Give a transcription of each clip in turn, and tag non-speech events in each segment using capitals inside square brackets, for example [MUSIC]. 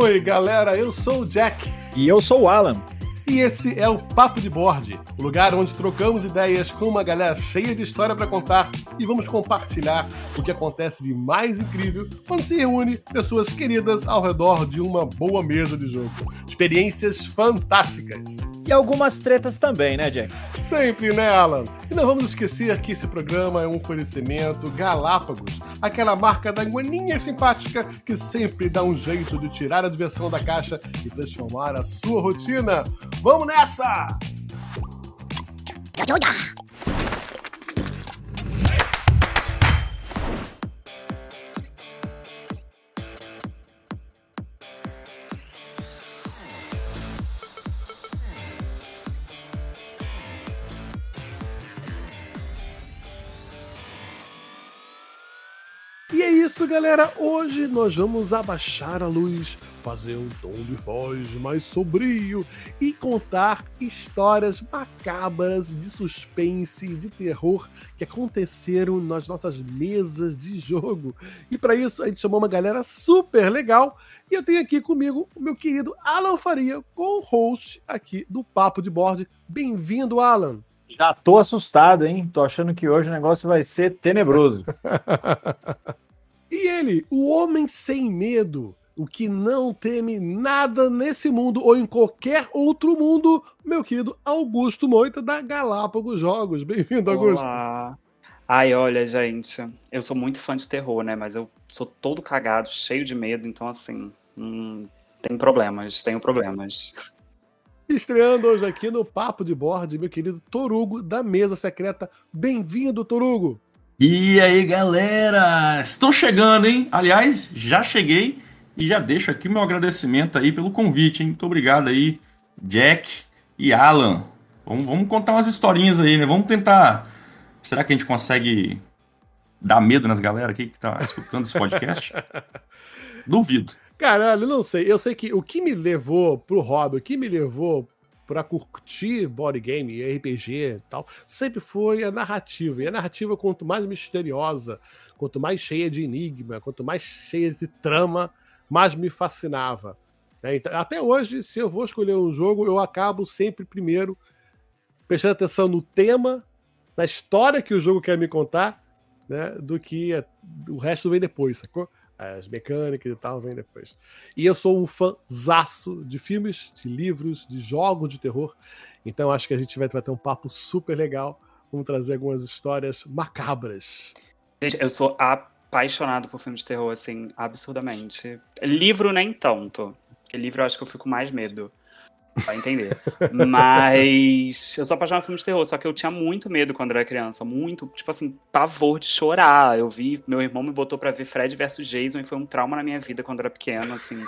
Oi, galera, eu sou o Jack. E eu sou o Alan. E esse é o Papo de Board, o lugar onde trocamos ideias com uma galera cheia de história para contar e vamos compartilhar o que acontece de mais incrível quando se reúne pessoas queridas ao redor de uma boa mesa de jogo. Experiências fantásticas. E algumas tretas também, né, Jack? Sempre, né, Alan? E não vamos esquecer que esse programa é um oferecimento Galápagos, aquela marca da guaninha simpática que sempre dá um jeito de tirar a diversão da caixa e transformar a sua rotina. Vamos nessa! Galera. Hoje nós vamos abaixar a luz, fazer um tom de voz mais sombrio e contar histórias macabras de suspense e de terror que aconteceram nas nossas mesas de jogo. E para isso a gente chamou uma galera super legal. E eu tenho aqui comigo o meu querido Alan Faria, co-host aqui do Papo de Board. Bem-vindo, Alan. Já tô assustado, hein? Tô achando que hoje o negócio vai ser tenebroso. [LAUGHS] e ele, o homem sem medo, o que não teme nada nesse mundo ou em qualquer outro mundo, meu querido Augusto Moita da Galápagos Jogos. Bem-vindo, Augusto. Olá. Ai, olha, gente, eu sou muito fã de terror, né? Mas eu sou todo cagado, cheio de medo, então assim, hum, tem problemas, tenho problemas. Estreando hoje aqui no Papo de Board, meu querido Torugo, da Mesa Secreta. Bem-vindo, Torugo! E aí, galera? Estou chegando, hein? Aliás, já cheguei e já deixo aqui meu agradecimento aí pelo convite, hein? Muito obrigado aí, Jack e Alan. Vamos, vamos contar umas historinhas aí, né? Vamos tentar. Será que a gente consegue dar medo nas galera aqui que tá escutando esse podcast? [LAUGHS] Duvido. Caralho, não sei. Eu sei que o que me levou pro hobby, o que me levou para curtir board game e RPG e tal, sempre foi a narrativa. E a narrativa, quanto mais misteriosa, quanto mais cheia de enigma, quanto mais cheia de trama, mais me fascinava. Então, até hoje, se eu vou escolher um jogo, eu acabo sempre primeiro prestando atenção no tema, na história que o jogo quer me contar, né, do que o resto vem depois, sacou? As mecânicas e tal vem depois. E eu sou um fãzaço de filmes, de livros, de jogos de terror. Então acho que a gente vai ter um papo super legal. Vamos trazer algumas histórias macabras. Gente, eu sou apaixonado por filmes de terror, assim, absurdamente. Livro nem tanto. Porque livro eu acho que eu fico mais medo. Vai entender. Mas eu sou apaixonado por filmes de terror, só que eu tinha muito medo quando era criança. Muito, tipo assim, pavor de chorar. Eu vi, meu irmão me botou pra ver Fred versus Jason e foi um trauma na minha vida quando era pequeno, assim.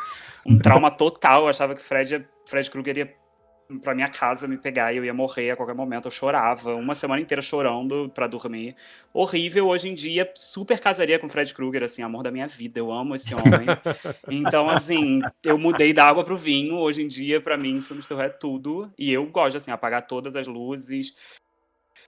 Um trauma total. Eu achava que Fred, Fred Krueger ia pra minha casa me pegar e eu ia morrer a qualquer momento. Eu chorava, uma semana inteira chorando para dormir. Horrível hoje em dia, super casaria com Fred Krueger, assim, amor da minha vida. Eu amo esse homem. então, assim, eu mudei da água pro vinho. Hoje em dia, para mim, filme de terror é tudo. E eu gosto, assim, apagar todas as luzes.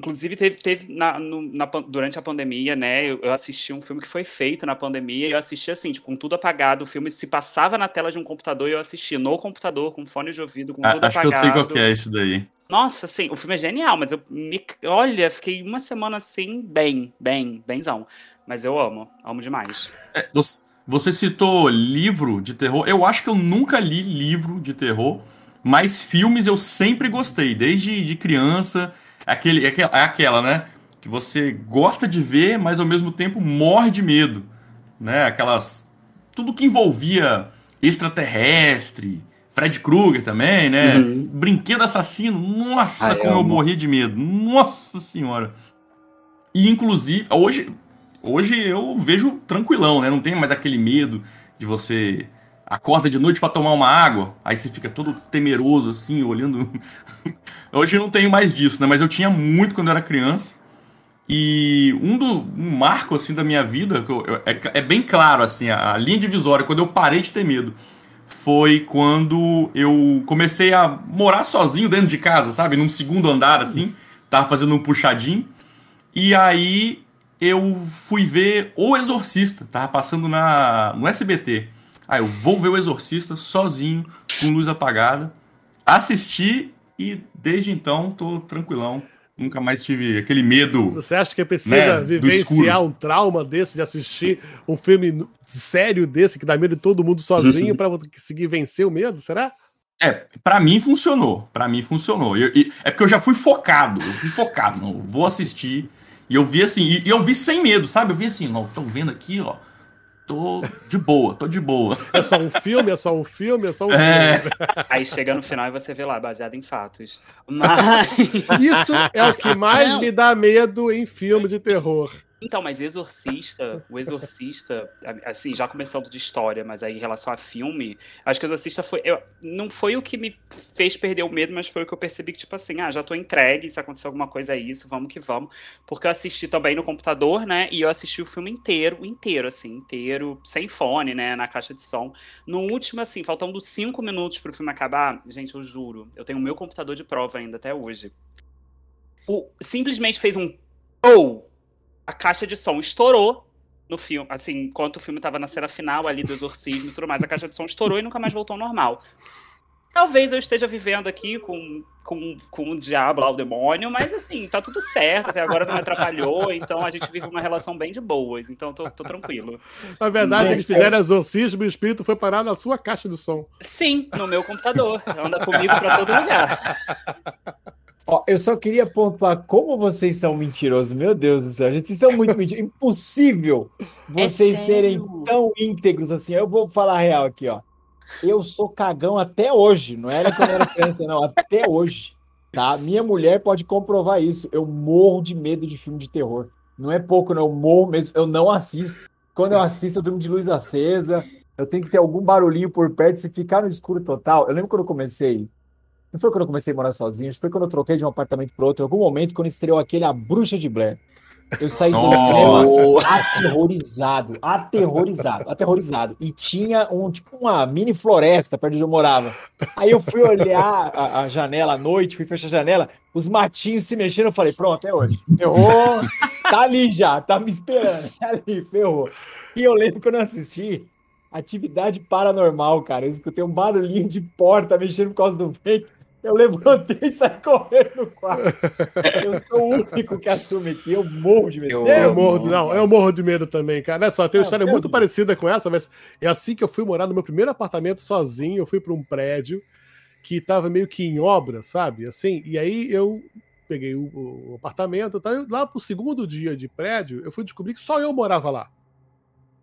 Inclusive, teve, teve na, no, na, durante a pandemia, né? Eu, eu, assisti um filme que foi feito na pandemia e eu assisti assim, tipo, com tudo apagado. O filme se passava na tela de um computador e eu assisti no computador, com fone de ouvido, com ah, tudo acho apagado. Acho que eu sei qual que é esse daí. Nossa, assim, o filme é genial, mas eu me. Olha, fiquei uma semana assim, bem, bem, benzão. Mas eu amo, amo demais. É, você citou livro de terror. Eu acho que eu nunca li livro de terror, mas filmes eu sempre gostei, desde de criança. Aquele, é aquela, né? Que você gosta de ver, mas ao mesmo tempo morre de medo. Né? Aquelas. Tudo que envolvia extraterrestre, Fred Krueger também, né? Uhum. Brinquedo assassino. Nossa, Ai, como eu, eu morri de medo. Nossa senhora. E inclusive, hoje, hoje eu vejo tranquilão, né? Não tem mais aquele medo de você acorda de noite para tomar uma água, aí você fica todo temeroso assim, olhando. [LAUGHS] Hoje eu não tenho mais disso, né? Mas eu tinha muito quando eu era criança. E um, do, um marco assim da minha vida, eu, é, é, bem claro assim, a, a linha divisória, quando eu parei de ter medo, foi quando eu comecei a morar sozinho dentro de casa, sabe? Num segundo andar assim, tava fazendo um puxadinho. E aí eu fui ver O Exorcista, tava passando na no SBT. Ah, eu vou ver o Exorcista sozinho, com luz apagada. Assisti e desde então tô tranquilão. Nunca mais tive aquele medo. Você acha que precisa Né, vivenciar um trauma desse, de assistir um filme sério desse, que dá medo de todo mundo sozinho, pra conseguir vencer o medo? Será? É, pra mim funcionou. Pra mim funcionou. Eu- e- é porque eu já fui focado. Eu fui focado. Não, vou assistir. E eu vi assim, e, e eu vi sem medo, sabe? Eu vi assim, não, tô vendo aqui, ó. Tô de boa, tô de boa. É só um filme? É só um filme? É só um É. filme? Aí chega no final e você vê lá, baseado em fatos. Mas. Isso é o que mais Não. me dá medo em filme de terror. Então, mas Exorcista, o Exorcista, assim, já começando de história, mas aí em relação a filme, acho que o Exorcista foi. eu- não foi o que me fez perder o medo, mas foi o que eu percebi que, tipo assim, ah, já tô entregue, se acontecer alguma coisa é isso, vamos que vamos. Porque eu assisti também no computador, né? E eu assisti o filme inteiro, inteiro, assim, inteiro, sem fone, né? Na caixa de som. No último, assim, faltando cinco minutos pro filme acabar, gente, eu juro, eu tenho o meu computador de prova ainda até hoje. O, simplesmente fez um. Ou! A caixa de som estourou no filme, assim, enquanto o filme tava na cena final ali do exorcismo e tudo mais, a caixa de som estourou e nunca mais voltou ao normal. Talvez eu esteja vivendo aqui com, com, com o diabo lá, o demônio, mas assim, tá tudo certo, até agora não me atrapalhou, então a gente vive uma relação bem de boas, então tô, tô tranquilo. Na verdade, eles fizeram exorcismo e o espírito foi parar na sua caixa de som. Sim, no meu computador, anda comigo pra todo lugar. [LAUGHS] Ó, eu só queria pontuar como vocês são mentirosos. Meu Deus do céu, gente, vocês são muito [LAUGHS] mentirosos. Impossível vocês serem sério? tão íntegros assim. Eu vou falar a real aqui, ó. Eu sou cagão até hoje. Não era quando eu era criança, não. Até hoje. Tá? Minha mulher pode comprovar isso. Eu morro de medo de filme de terror. Não é pouco, não. Eu morro mesmo. Eu não assisto. Quando eu assisto, eu durmo de luz acesa. Eu tenho que ter algum barulhinho por perto. Se ficar no escuro total. Eu lembro quando eu comecei. Não foi quando eu comecei a morar sozinho, que foi quando eu troquei de um apartamento para outro. Em algum momento, quando estreou aquele A Bruxa de Blair. Eu saí do cinema aterrorizado, aterrorizado, aterrorizado. E tinha um tipo uma mini floresta perto de onde eu morava. Aí eu fui olhar a, a janela à noite, fui fechar a janela, os matinhos se mexendo, eu falei, pronto, é hoje. Ferrou, tá ali já, tá me esperando, tá ali, ferrou. E eu lembro quando eu assisti Atividade Paranormal, cara, eu escutei um barulhinho de porta mexendo por causa do vento. Eu levantei e saí correndo no quarto. Eu sou o único que assume aqui. Eu morro de medo. Eu- Eu morro, mano. não, eu morro de medo também, cara. Olha só, tem uma Ah, história muito Deus. parecida com essa, mas é assim que eu fui morar no meu primeiro apartamento sozinho. Eu fui para um prédio que estava meio que em obra, sabe? Assim, e aí eu peguei o, o apartamento, tá? E lá pro segundo dia de prédio, eu fui descobrir que só eu morava lá.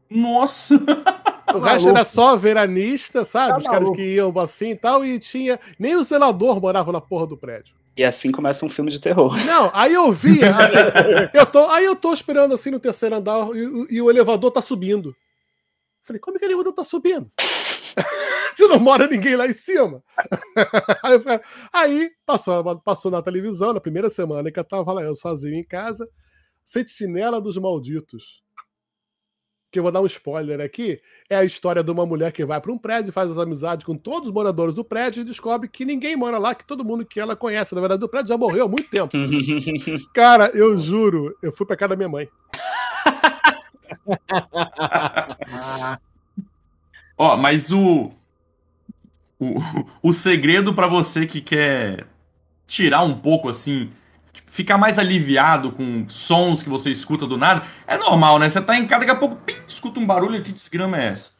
Nossa! [LAUGHS] O resto maluco. era só veranista, sabe? Tá Os caras que iam assim e tal, e tinha. Nem o zelador morava na porra do prédio. E assim começa um filme de terror. Não, aí eu via, [LAUGHS] assim, eu tô, aí eu tô esperando assim no terceiro andar e, o- e o elevador tá subindo. Falei, como é que o elevador tá subindo? [LAUGHS] Se não mora ninguém lá em cima. [LAUGHS] Aí, eu falei- aí passou, passou na televisão, na primeira semana que eu tava lá, eu sozinho em casa, Sentinela dos Malditos. Que eu vou dar um spoiler aqui. É a história de uma mulher que vai para um prédio, faz as amizades com todos os moradores do prédio e descobre que ninguém mora lá, que todo mundo que ela conhece, na verdade, do prédio já morreu há muito tempo. [LAUGHS] Cara, eu juro, eu fui pra casa da minha mãe. Ó, mas o, o, o segredo pra você que quer tirar um pouco assim, ficar mais aliviado com sons que você escuta do nada, é normal, né? Você tá em casa, daqui a pouco, pim, escuta um barulho, que desgrama é essa?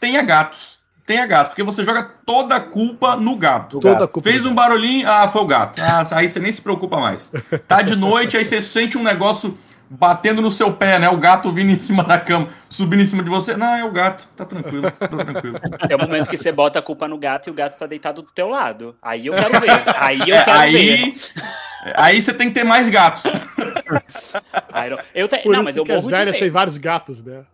Tenha gatos. Tenha gatos, porque você joga toda a culpa no gato. Toda gato. a culpa. Fez um barulhinho, ah, foi o gato. Ah, aí você nem se preocupa mais. Tá de noite, aí você sente um negócio batendo no seu pé, né? O gato vindo em cima da cama, subindo em cima de você. Não, é o gato. Tá tranquilo, tá tranquilo. É o momento que você bota a culpa no gato e o gato tá deitado do teu lado. Aí eu quero ver. Aí eu É, quero ver. Aí, você tem que ter mais gatos. [LAUGHS] Eu te... Por Não, isso mas eu as morro de velhas têm vários gatos, né?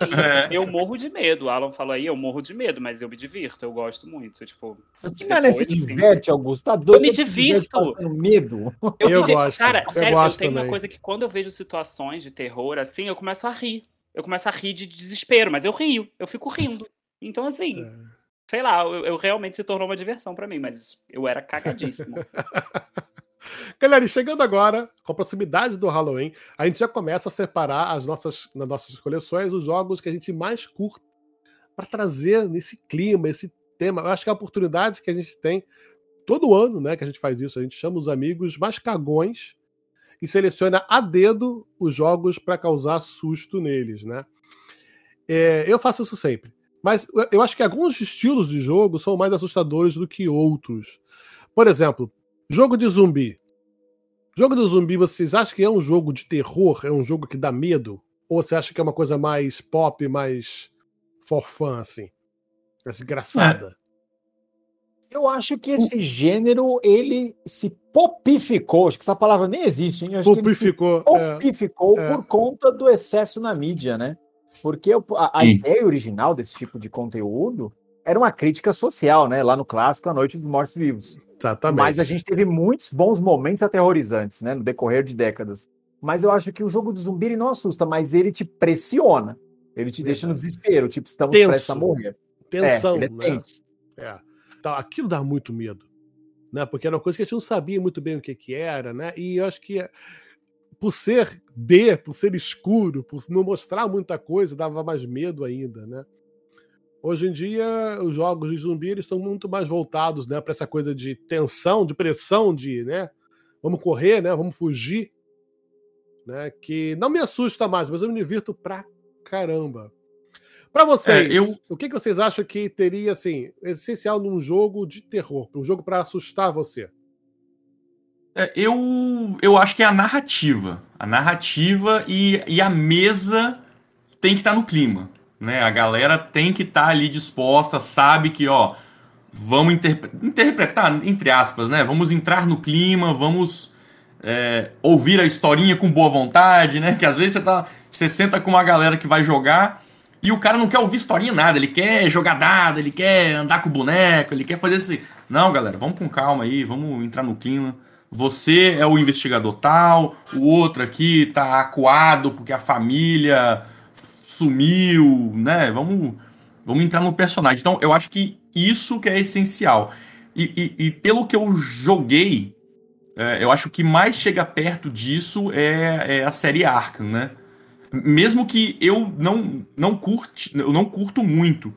É. Eu morro de medo. O Alan falou aí, eu morro de medo, mas eu me divirto, eu gosto muito. Tipo, Que mané se diverte, Augusto? Tá doido? Eu me divirto. Passando medo. Eu me- gosto, Cara, eu sério, gosto eu tenho também. uma coisa que quando eu vejo situações de terror assim, eu começo a rir. Eu começo a rir de desespero, mas eu rio, eu fico rindo. Então, assim, É. sei lá, eu, eu realmente se tornou uma diversão pra mim, mas eu era cagadíssimo. [LAUGHS] Galera, e chegando agora, com a proximidade do Halloween, a gente já começa a separar as nossas, nas nossas coleções os jogos que a gente mais curte para trazer nesse clima, esse tema. Eu acho que é a oportunidade que a gente tem todo ano, né, que a gente faz isso. A gente chama os amigos mais cagões e seleciona a dedo os jogos para causar susto neles, né? É, eu faço isso sempre. Mas eu acho que alguns estilos de jogo são mais assustadores do que outros. Por exemplo, jogo de zumbi. Jogo de zumbi, vocês acham que é um jogo de terror? É um jogo que dá medo? Ou você acha que é uma coisa mais pop, mais for fun, assim? Mais engraçada? É. Eu acho que esse gênero, ele se popificou. Acho que essa palavra nem existe, hein? Acho popificou. Que ele se popificou é. por conta do excesso na mídia, né? Porque a, a ideia original desse tipo de conteúdo era uma crítica social, né? Lá no clássico A Noite dos Mortos Vivos. Exatamente. Mas a gente teve muitos bons momentos aterrorizantes, né? No decorrer de décadas. Mas eu acho que o jogo do zumbi ele não assusta, mas ele te pressiona. Ele te Verdade. deixa no desespero, tipo, estamos tenso. prestes a morrer. Tensão, é, é né? É. Então, aquilo dá muito medo. Né? Porque era uma coisa que a gente não sabia muito bem o que, que era, né? E eu acho que por ser B, por ser escuro, por não mostrar muita coisa, dava mais medo ainda, né? Hoje em dia, os jogos de zumbi eles estão muito mais voltados, né, para essa coisa de tensão, de pressão, de, né, vamos correr, né, vamos fugir, né, que não me assusta mais, mas eu me divirto pra caramba. Para vocês, é, eu... o que, que vocês acham que teria, assim, essencial num jogo de terror, um jogo para assustar você? É, eu, eu acho que é a narrativa. A narrativa e, e a mesa tem que estar tá no clima. Né? A galera tem que estar tá ali disposta, sabe que, ó, vamos interpre interpretar, entre aspas, né? Vamos entrar no clima, vamos é, ouvir a historinha com boa vontade, né? Que às vezes você, tá, você senta com uma galera que vai jogar e o cara não quer ouvir historinha nada, ele quer jogar dado, ele quer andar com o boneco, ele quer fazer assim. Não, galera, vamos com calma aí, vamos entrar no clima você é o investigador tal, o outro aqui tá acuado porque a família sumiu, né? Vamos, vamos entrar no personagem. Então, eu acho que isso que é essencial. E, e, e pelo que eu joguei, é, eu acho que mais chega perto disso é, é, a série Arkham, né? Mesmo que eu não, não, curte, eu não curto muito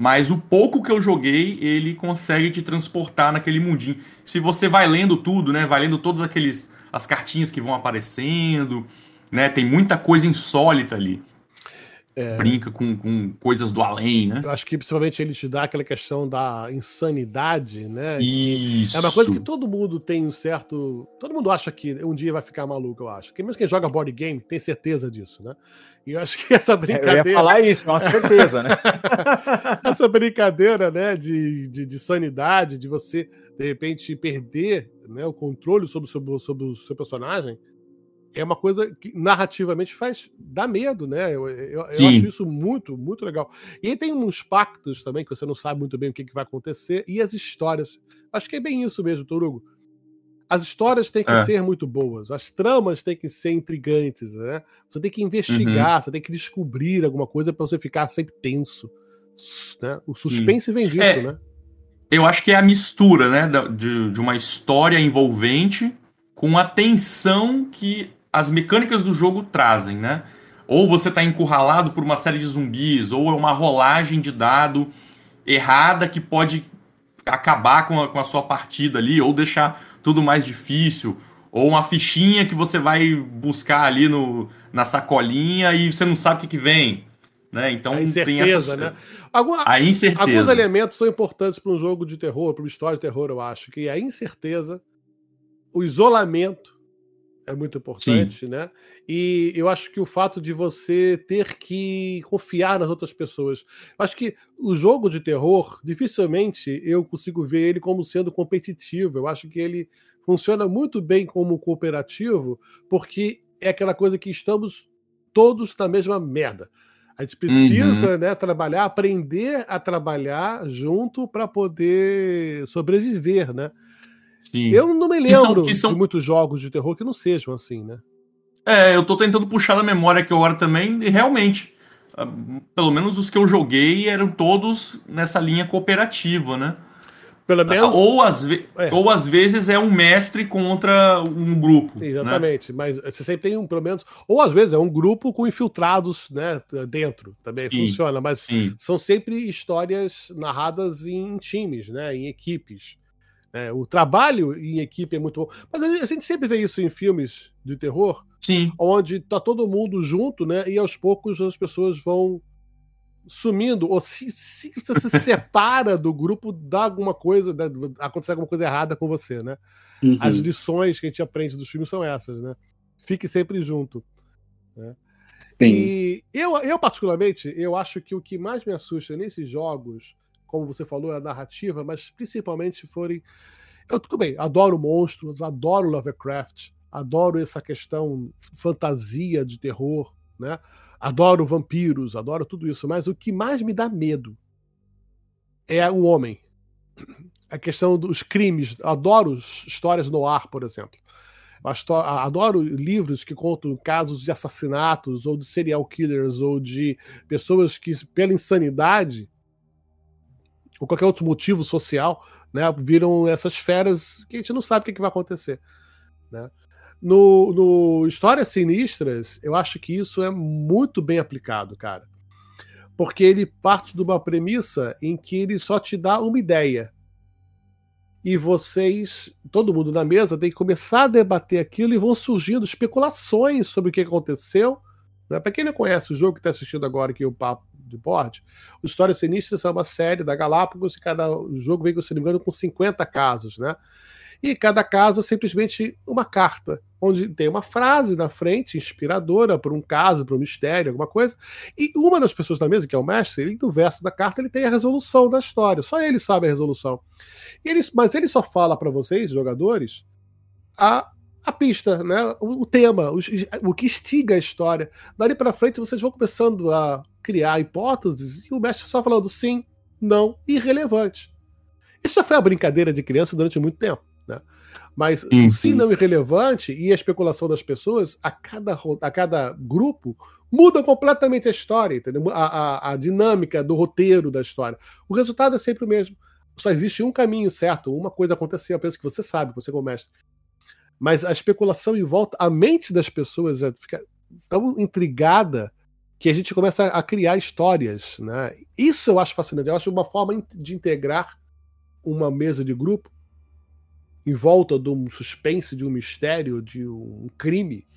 mas o pouco que eu joguei, ele consegue te transportar naquele mundinho. Se você vai lendo tudo, né? Vai lendo todas aqueles as cartinhas que vão aparecendo, né? Tem muita coisa insólita ali. É... Brinca com, com coisas do além, né? Eu acho que principalmente ele te dá aquela questão da insanidade, né? Isso. É uma coisa que todo mundo tem um certo. Todo mundo acha que um dia vai ficar maluco, eu acho. Que mesmo quem joga board game tem certeza disso, né? E eu acho que essa brincadeira. Eu ia falar isso, com certeza, né? [LAUGHS] essa brincadeira, né, de, de, de, sanidade, de você, de repente, perder né, o controle sobre, sobre, sobre o seu personagem, é uma coisa que narrativamente faz dá medo, né? Eu, eu, eu, acho isso muito, muito legal. E aí tem uns pactos também que você não sabe muito bem o que, que vai acontecer, e as histórias. Acho que é bem isso mesmo, Torugo. As histórias têm que é. ser muito boas, as tramas têm que ser intrigantes, né? Você tem que investigar, uhum. você tem que descobrir alguma coisa para você ficar sempre tenso. Né? O suspense Sim. vem disso, é, né? Eu acho que é a mistura, né, de, de uma história envolvente com a tensão que as mecânicas do jogo trazem, né? Ou você está encurralado por uma série de zumbis, ou é uma rolagem de dado errada que pode acabar com a, com a sua partida ali, ou deixar tudo mais difícil, ou uma fichinha que você vai buscar ali no, na sacolinha e você não sabe o que, que vem. Né? Então tem essa. Né? Alguma, a incerteza. Alguns elementos são importantes para um jogo de terror, para uma história de terror, eu acho, que é a incerteza, o isolamento é muito importante, Sim. né? E eu acho que o fato de você ter que confiar nas outras pessoas. Eu acho que o jogo de terror, dificilmente eu consigo ver ele como sendo competitivo. Eu acho que ele funciona muito bem como cooperativo, porque é aquela coisa que estamos todos na mesma merda. A gente precisa uhum. né, trabalhar, aprender a trabalhar junto para poder sobreviver, né? Sim. Eu não me lembro que são, que são... de muitos jogos de terror que não sejam assim, né? É, eu tô tentando puxar na memória aqui agora também, e realmente, ah, pelo menos os que eu joguei eram todos nessa linha cooperativa, né? Pelo menos. Ou às, ve É. ou às vezes é um mestre contra um grupo. né? Exatamente, mas você sempre tem um, pelo menos. Ou às vezes é um grupo com infiltrados né, dentro, também Sim. funciona, mas Sim. são sempre histórias narradas em times, né, em equipes. Né? o trabalho em equipe é muito bom. Mas a gente- sempre vê isso em filmes de terror, Sim. onde tá todo mundo junto, né? E aos poucos as pessoas vão sumindo, ou se, se você se [LAUGHS] separa do grupo, dá alguma coisa, né, acontece alguma coisa errada com você, né? Uhum. As lições que a gente aprende dos filmes são essas, né? Fique sempre junto. Sim. E eu, eu, particularmente, eu acho que o que mais me assusta nesses jogos, como você falou, é a narrativa, mas principalmente forem. Eu tudo bem, adoro monstros, adoro Lovecraft, adoro essa questão fantasia de terror, né? Adoro vampiros, adoro tudo isso, mas o que mais me dá medo é o homem. A questão dos crimes. Adoro histórias no ar, por exemplo. Adoro livros que contam casos de assassinatos, ou de serial killers, ou de pessoas que, pela insanidade, ou qualquer outro motivo social, né, viram essas feras que a gente não sabe o que, que vai acontecer. Né? No, no Histórias Sinistras, eu acho que isso é muito bem aplicado, cara. Porque ele parte de uma premissa em que ele só te dá uma ideia. E vocês, todo mundo na mesa, tem que começar a debater aquilo e vão surgindo especulações sobre o que aconteceu. Né? Para quem não conhece o jogo que está assistindo agora aqui, o Papo de Board, o Histórias Sinistras é uma série da Galápagos e cada jogo vem, se não me engano, com 50 casos, né? E cada caso é simplesmente uma carta, onde tem uma frase na frente, inspiradora para um caso, para um mistério, alguma coisa. E uma das pessoas da mesa, que é o mestre, ele, no verso da carta, ele tem a resolução da história. Só ele sabe a resolução. Ele, mas ele só fala para vocês, jogadores, a, a pista, né? o, o tema, o, o que instiga a história. Dali para frente, vocês vão começando a criar hipóteses e o mestre só falando sim, não, irrelevante. Isso já foi a brincadeira de criança durante muito tempo. Né? Mas Sim, o sim. não irrelevante e a especulação das pessoas, a cada, a cada grupo, muda completamente a história, entendeu? A, a, a dinâmica do roteiro da história. O resultado é sempre o mesmo. Só existe um caminho certo, uma coisa acontecer, apenas que você sabe, você como mestre. Mas a especulação em volta, a mente das pessoas é, fica tão intrigada que a gente começa a criar histórias. Né? Isso eu acho fascinante. Eu acho uma forma de integrar uma mesa de grupo em volta de um suspense, de um mistério, de um crime.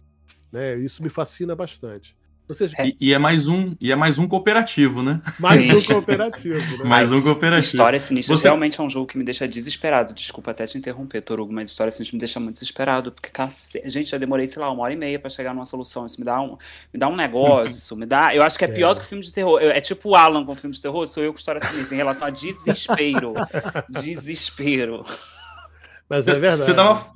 Né? Isso me fascina bastante. Vocês, E, e é mais um, e é mais um cooperativo, né? mais Sim. um [LAUGHS] cooperativo. Né? Mais um cooperativo. História Sinistra Você- realmente é um jogo que me deixa desesperado. Desculpa até te interromper, Torugo, mas História Sinistra me deixa muito desesperado. Porque, cacete, gente, já demorei, sei lá, uma hora e meia pra chegar numa solução. Isso me dá um, me dá um negócio, me dá. Eu acho que é pior É. do que filme de terror. Eu- É tipo o Alan com filme de terror, sou eu com História Sinistra, em relação a desespero. [LAUGHS] desespero. Mas é verdade. Você tava,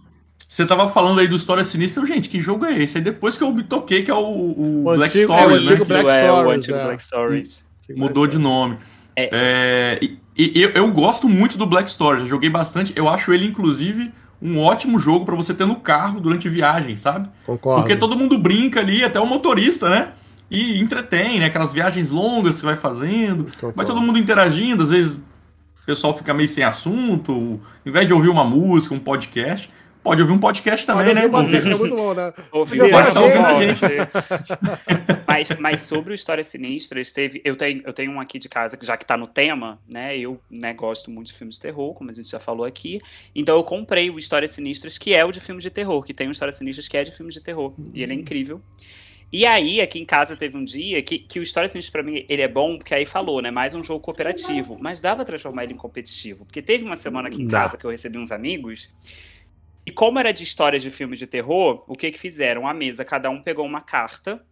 você tava falando aí do História Sinistra. Eu, Gente, que jogo é esse? Aí depois que eu me toquei, que é o, o O Black antigo- é, o Stories, né? Black é, o Stories, antigo é. Black Stories. Mudou de nome. É. É, e, e eu, eu gosto muito do Black Stories, já joguei bastante. Eu acho ele, inclusive, um ótimo jogo pra você ter no carro durante viagem, sabe? Concordo. Porque todo mundo brinca ali, até o motorista, né? E entretém, né? Aquelas viagens longas que você vai fazendo. Concordo. Vai todo mundo interagindo, às vezes o pessoal fica meio sem assunto. Ao invés de ouvir uma música, um podcast, pode ouvir um podcast também, Olha, né? o podcast é muito bom, né? Ouviu Você pode estar ouvindo a podcast. [LAUGHS] mas, mas sobre o Histórias Sinistras, teve, eu, tenho, eu tenho um aqui de casa, que já que tá no tema, né? Eu né, gosto muito de filmes de terror, como a gente já falou aqui. Então eu comprei o Histórias Sinistras, que é o de filmes de terror, que tem o Histórias Sinistras que é de filmes de terror. E ele é incrível. E aí, aqui em casa teve um dia que, que o História Sinistra pra mim ele é bom, porque aí falou, né? Mais um jogo cooperativo. Mas dá pra transformar ele em competitivo. Porque teve uma semana aqui em Dá. casa que eu recebi uns amigos. E como era de histórias de filme de terror, o que que fizeram? A mesa, cada um pegou uma carta,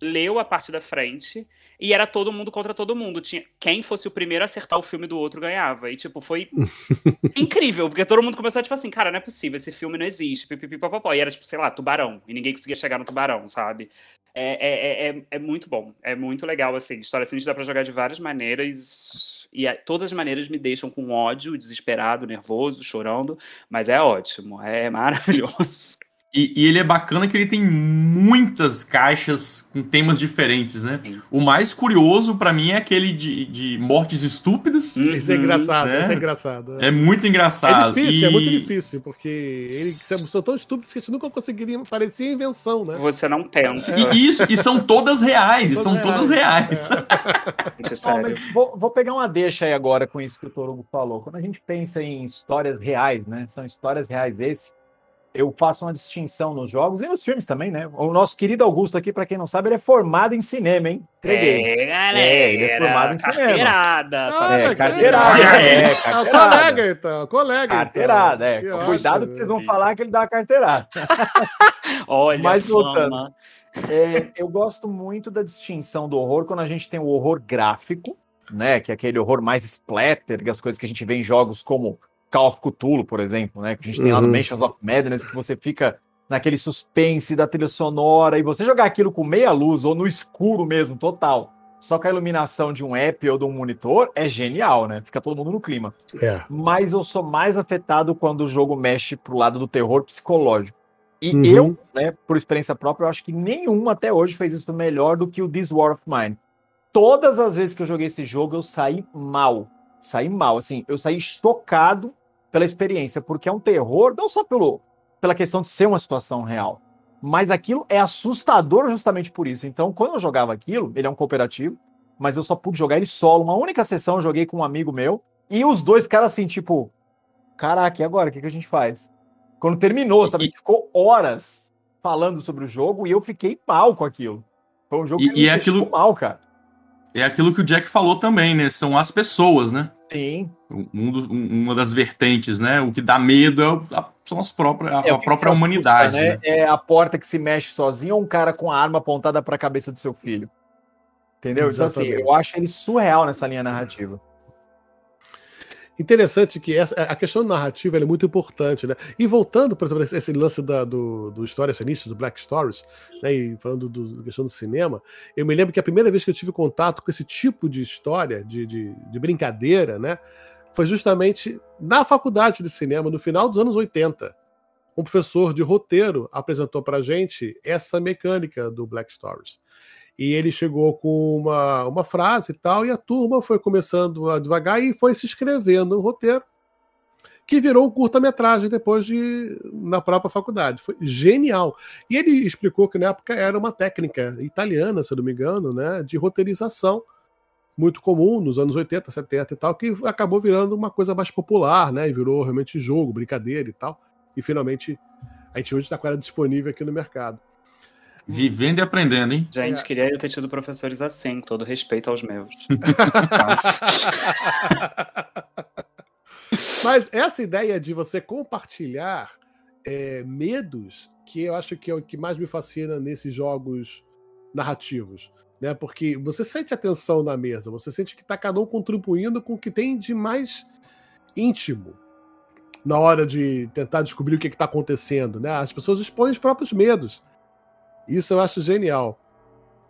leu a parte da frente. E era todo mundo contra todo mundo. Tinha, quem fosse o primeiro a acertar o filme do outro ganhava. E, tipo, foi [LAUGHS] incrível, porque todo mundo começou, tipo assim, cara, não é possível, esse filme não existe. Pipipi, popopó. E era, tipo, sei lá, tubarão. E ninguém conseguia chegar no tubarão, sabe? É, é, é, é, é muito bom. É muito legal, assim. História assim, dá pra jogar de várias maneiras. E é- todas as maneiras me deixam com ódio, desesperado, nervoso, chorando. Mas é ótimo. É [LAUGHS] maravilhoso. E, e, ele é bacana que ele tem muitas caixas com temas diferentes, né? Sim. O mais curioso para mim é aquele de, de mortes estúpidas. Uhum, isso é engraçado, né? isso é engraçado. É muito engraçado. É difícil, e... é muito difícil, porque eles são tão estúpidos que a gente nunca conseguiria. Parecia invenção, né? Você não pensa. E, isso, e são todas reais, e são reais. todas reais. É. [LAUGHS] mas vou, vou, pegar uma deixa aí agora com isso que o Torugo falou. Quando a gente pensa em histórias reais, né? São histórias reais esse eu faço uma distinção nos jogos e nos filmes também, né? O nosso querido Augusto aqui, para quem não sabe, ele é formado em cinema, hein? Entreguei. É, galera, é, ele é formado em cinema. Carteirada. Ah, é, carteirada. É, carteirada. Colega, então. Colega, Carteirada, é. Que Cuidado ótimo, que vocês vão falar que ele dá carteirada. [LAUGHS] Olha, Mas voltando. É, eu gosto muito da distinção do horror quando a gente tem o horror gráfico, né? Que é aquele horror mais splatter, que as coisas que a gente vê em jogos como Call of Cthulhu, por exemplo, né? Que a gente tem lá no uhum. Mansions of Madness, que você fica naquele suspense da trilha sonora, e você jogar aquilo com meia luz ou no escuro mesmo, total, só com a iluminação de um app ou de um monitor, é genial, né? Fica todo mundo no clima. É. Mas eu sou mais afetado quando o jogo mexe pro lado do terror psicológico. E uhum. eu, né, por experiência própria, eu acho que nenhum até hoje fez isso melhor do que o This War of Mine. Todas as vezes que eu joguei esse jogo, eu saí mal saí mal, assim, eu saí chocado pela experiência, porque é um terror, não só pelo, pela questão de ser uma situação real, mas aquilo é assustador justamente por isso. Então, quando eu jogava aquilo, ele é um cooperativo, mas eu só pude jogar ele solo. Uma única sessão eu joguei com um amigo meu, e os dois caras assim, tipo, caraca, e agora? O que, que a gente faz? Quando terminou, sabe? E... Ficou horas falando sobre o jogo e eu fiquei mal com aquilo. Foi um jogo que e, me e é aquilo... mal, cara. É aquilo que o Jack falou também, né? São as pessoas, né? Sim. Um, um, uma das vertentes, né? O que dá medo é, a, são as próprias, a, é, a própria humanidade. Né? né? É a porta que se mexe sozinha ou um cara com a arma apontada para a cabeça do seu filho. Entendeu? Exatamente. Então, assim, eu acho ele surreal nessa linha narrativa. Interessante que essa, a questão narrativa é muito importante, né? E voltando, por exemplo, esse lance da, do, do História Sinistras, do Black Stories, né? E falando do, da questão do cinema, eu me lembro que a primeira vez que eu tive contato com esse tipo de história, de, de, de brincadeira, né? Foi justamente na faculdade de cinema, no final dos anos 80. Um professor de roteiro apresentou pra gente essa mecânica do Black Stories. E ele chegou com uma, uma frase e tal, e a turma foi começando a devagar e foi se escrevendo no roteiro, que virou um curta-metragem depois de na própria faculdade. Foi genial. E ele explicou que na época era uma técnica italiana, se não me engano, né, de roteirização muito comum nos anos 80, 70 e tal, que acabou virando uma coisa mais popular, né, e virou realmente jogo, brincadeira e tal. E finalmente a gente hoje está com ela disponível aqui no mercado. Vivendo e aprendendo, hein? Gente, é. queria eu ter tido professores assim, com todo respeito aos meus. [LAUGHS] Mas essa ideia de você compartilhar é, medos, que eu acho que é o que mais me fascina nesses jogos narrativos. Né? Porque você sente a tensão na mesa, você sente que está cada um contribuindo com o que tem de mais íntimo na hora de tentar descobrir o que está acontecendo. Né? As pessoas expõem os próprios medos. Isso eu acho genial.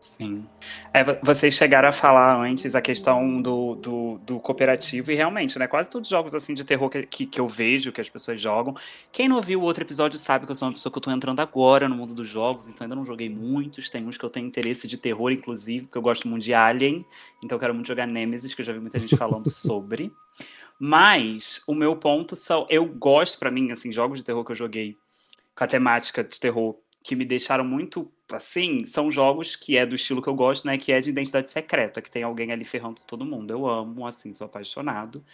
Sim. É, vocês chegaram a falar antes a questão do, do, do, cooperativo, e realmente, né? Quase todos os jogos assim de terror que, que, que, eu vejo, que as pessoas jogam. Quem não viu o outro episódio sabe que eu sou uma pessoa que eu tô entrando agora no mundo dos jogos, então ainda não joguei muitos. Tem uns que eu tenho interesse de terror, inclusive, porque eu gosto muito de Alien, então eu quero muito jogar Nemesis, que eu já vi muita gente falando [LAUGHS] sobre. Mas o meu ponto são. Eu gosto, para mim, assim, jogos de terror que eu joguei com a temática de terror que me deixaram muito assim, são jogos que é do estilo que eu gosto, né? Que é de identidade secreta, que tem alguém ali ferrando todo mundo. Eu amo, assim, sou apaixonado.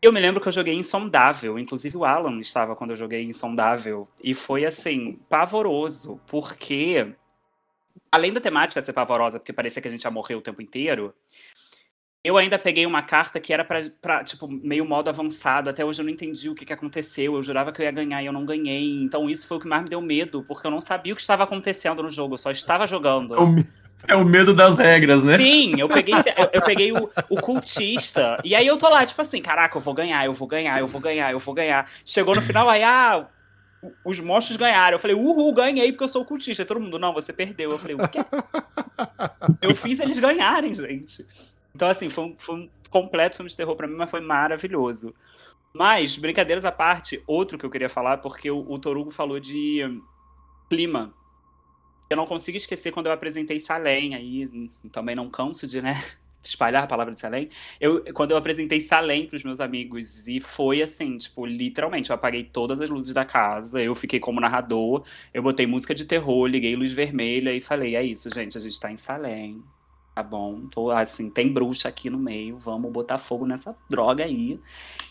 Eu me lembro que eu joguei Insondável, inclusive o Alan estava quando eu joguei Insondável, e foi assim, pavoroso, porque além da temática ser pavorosa, porque parecia que a gente ia morrer o tempo inteiro, eu ainda peguei uma carta que era pra, pra, tipo, meio modo avançado. Até hoje eu não entendi o que, que aconteceu. Eu jurava que eu ia ganhar e eu não ganhei. Então isso foi o que mais me deu medo, porque eu não sabia o que estava acontecendo no jogo. Eu só estava jogando. É o, é o medo das regras, né? Sim, eu peguei, eu, eu peguei o, o, cultista. E aí eu tô lá, tipo assim, caraca, eu vou ganhar, eu vou ganhar, eu vou ganhar, eu vou ganhar. Chegou no final, aí, ah, os monstros ganharam. Eu falei, uhul, ganhei porque eu sou o cultista. E todo mundo, não, você perdeu. Eu falei, o quê? eu fiz eles ganharem, gente. Então, assim, foi um, foi um completo filme de terror para mim, mas foi maravilhoso. Mas, brincadeiras à parte, outro que eu queria falar, porque o, o Torugo falou de clima. Eu não consigo esquecer quando eu apresentei Salem aí, também não canso de, né, [LAUGHS] espalhar a palavra de Salem. Eu, quando eu apresentei Salem para os meus amigos e foi assim, tipo, literalmente, eu apaguei todas as luzes da casa, eu fiquei como narrador, eu botei música de terror, liguei luz vermelha e falei, é isso, gente, a gente tá em Salem. Tá bom, tô, assim, tem bruxa aqui no meio, vamos botar fogo nessa droga aí.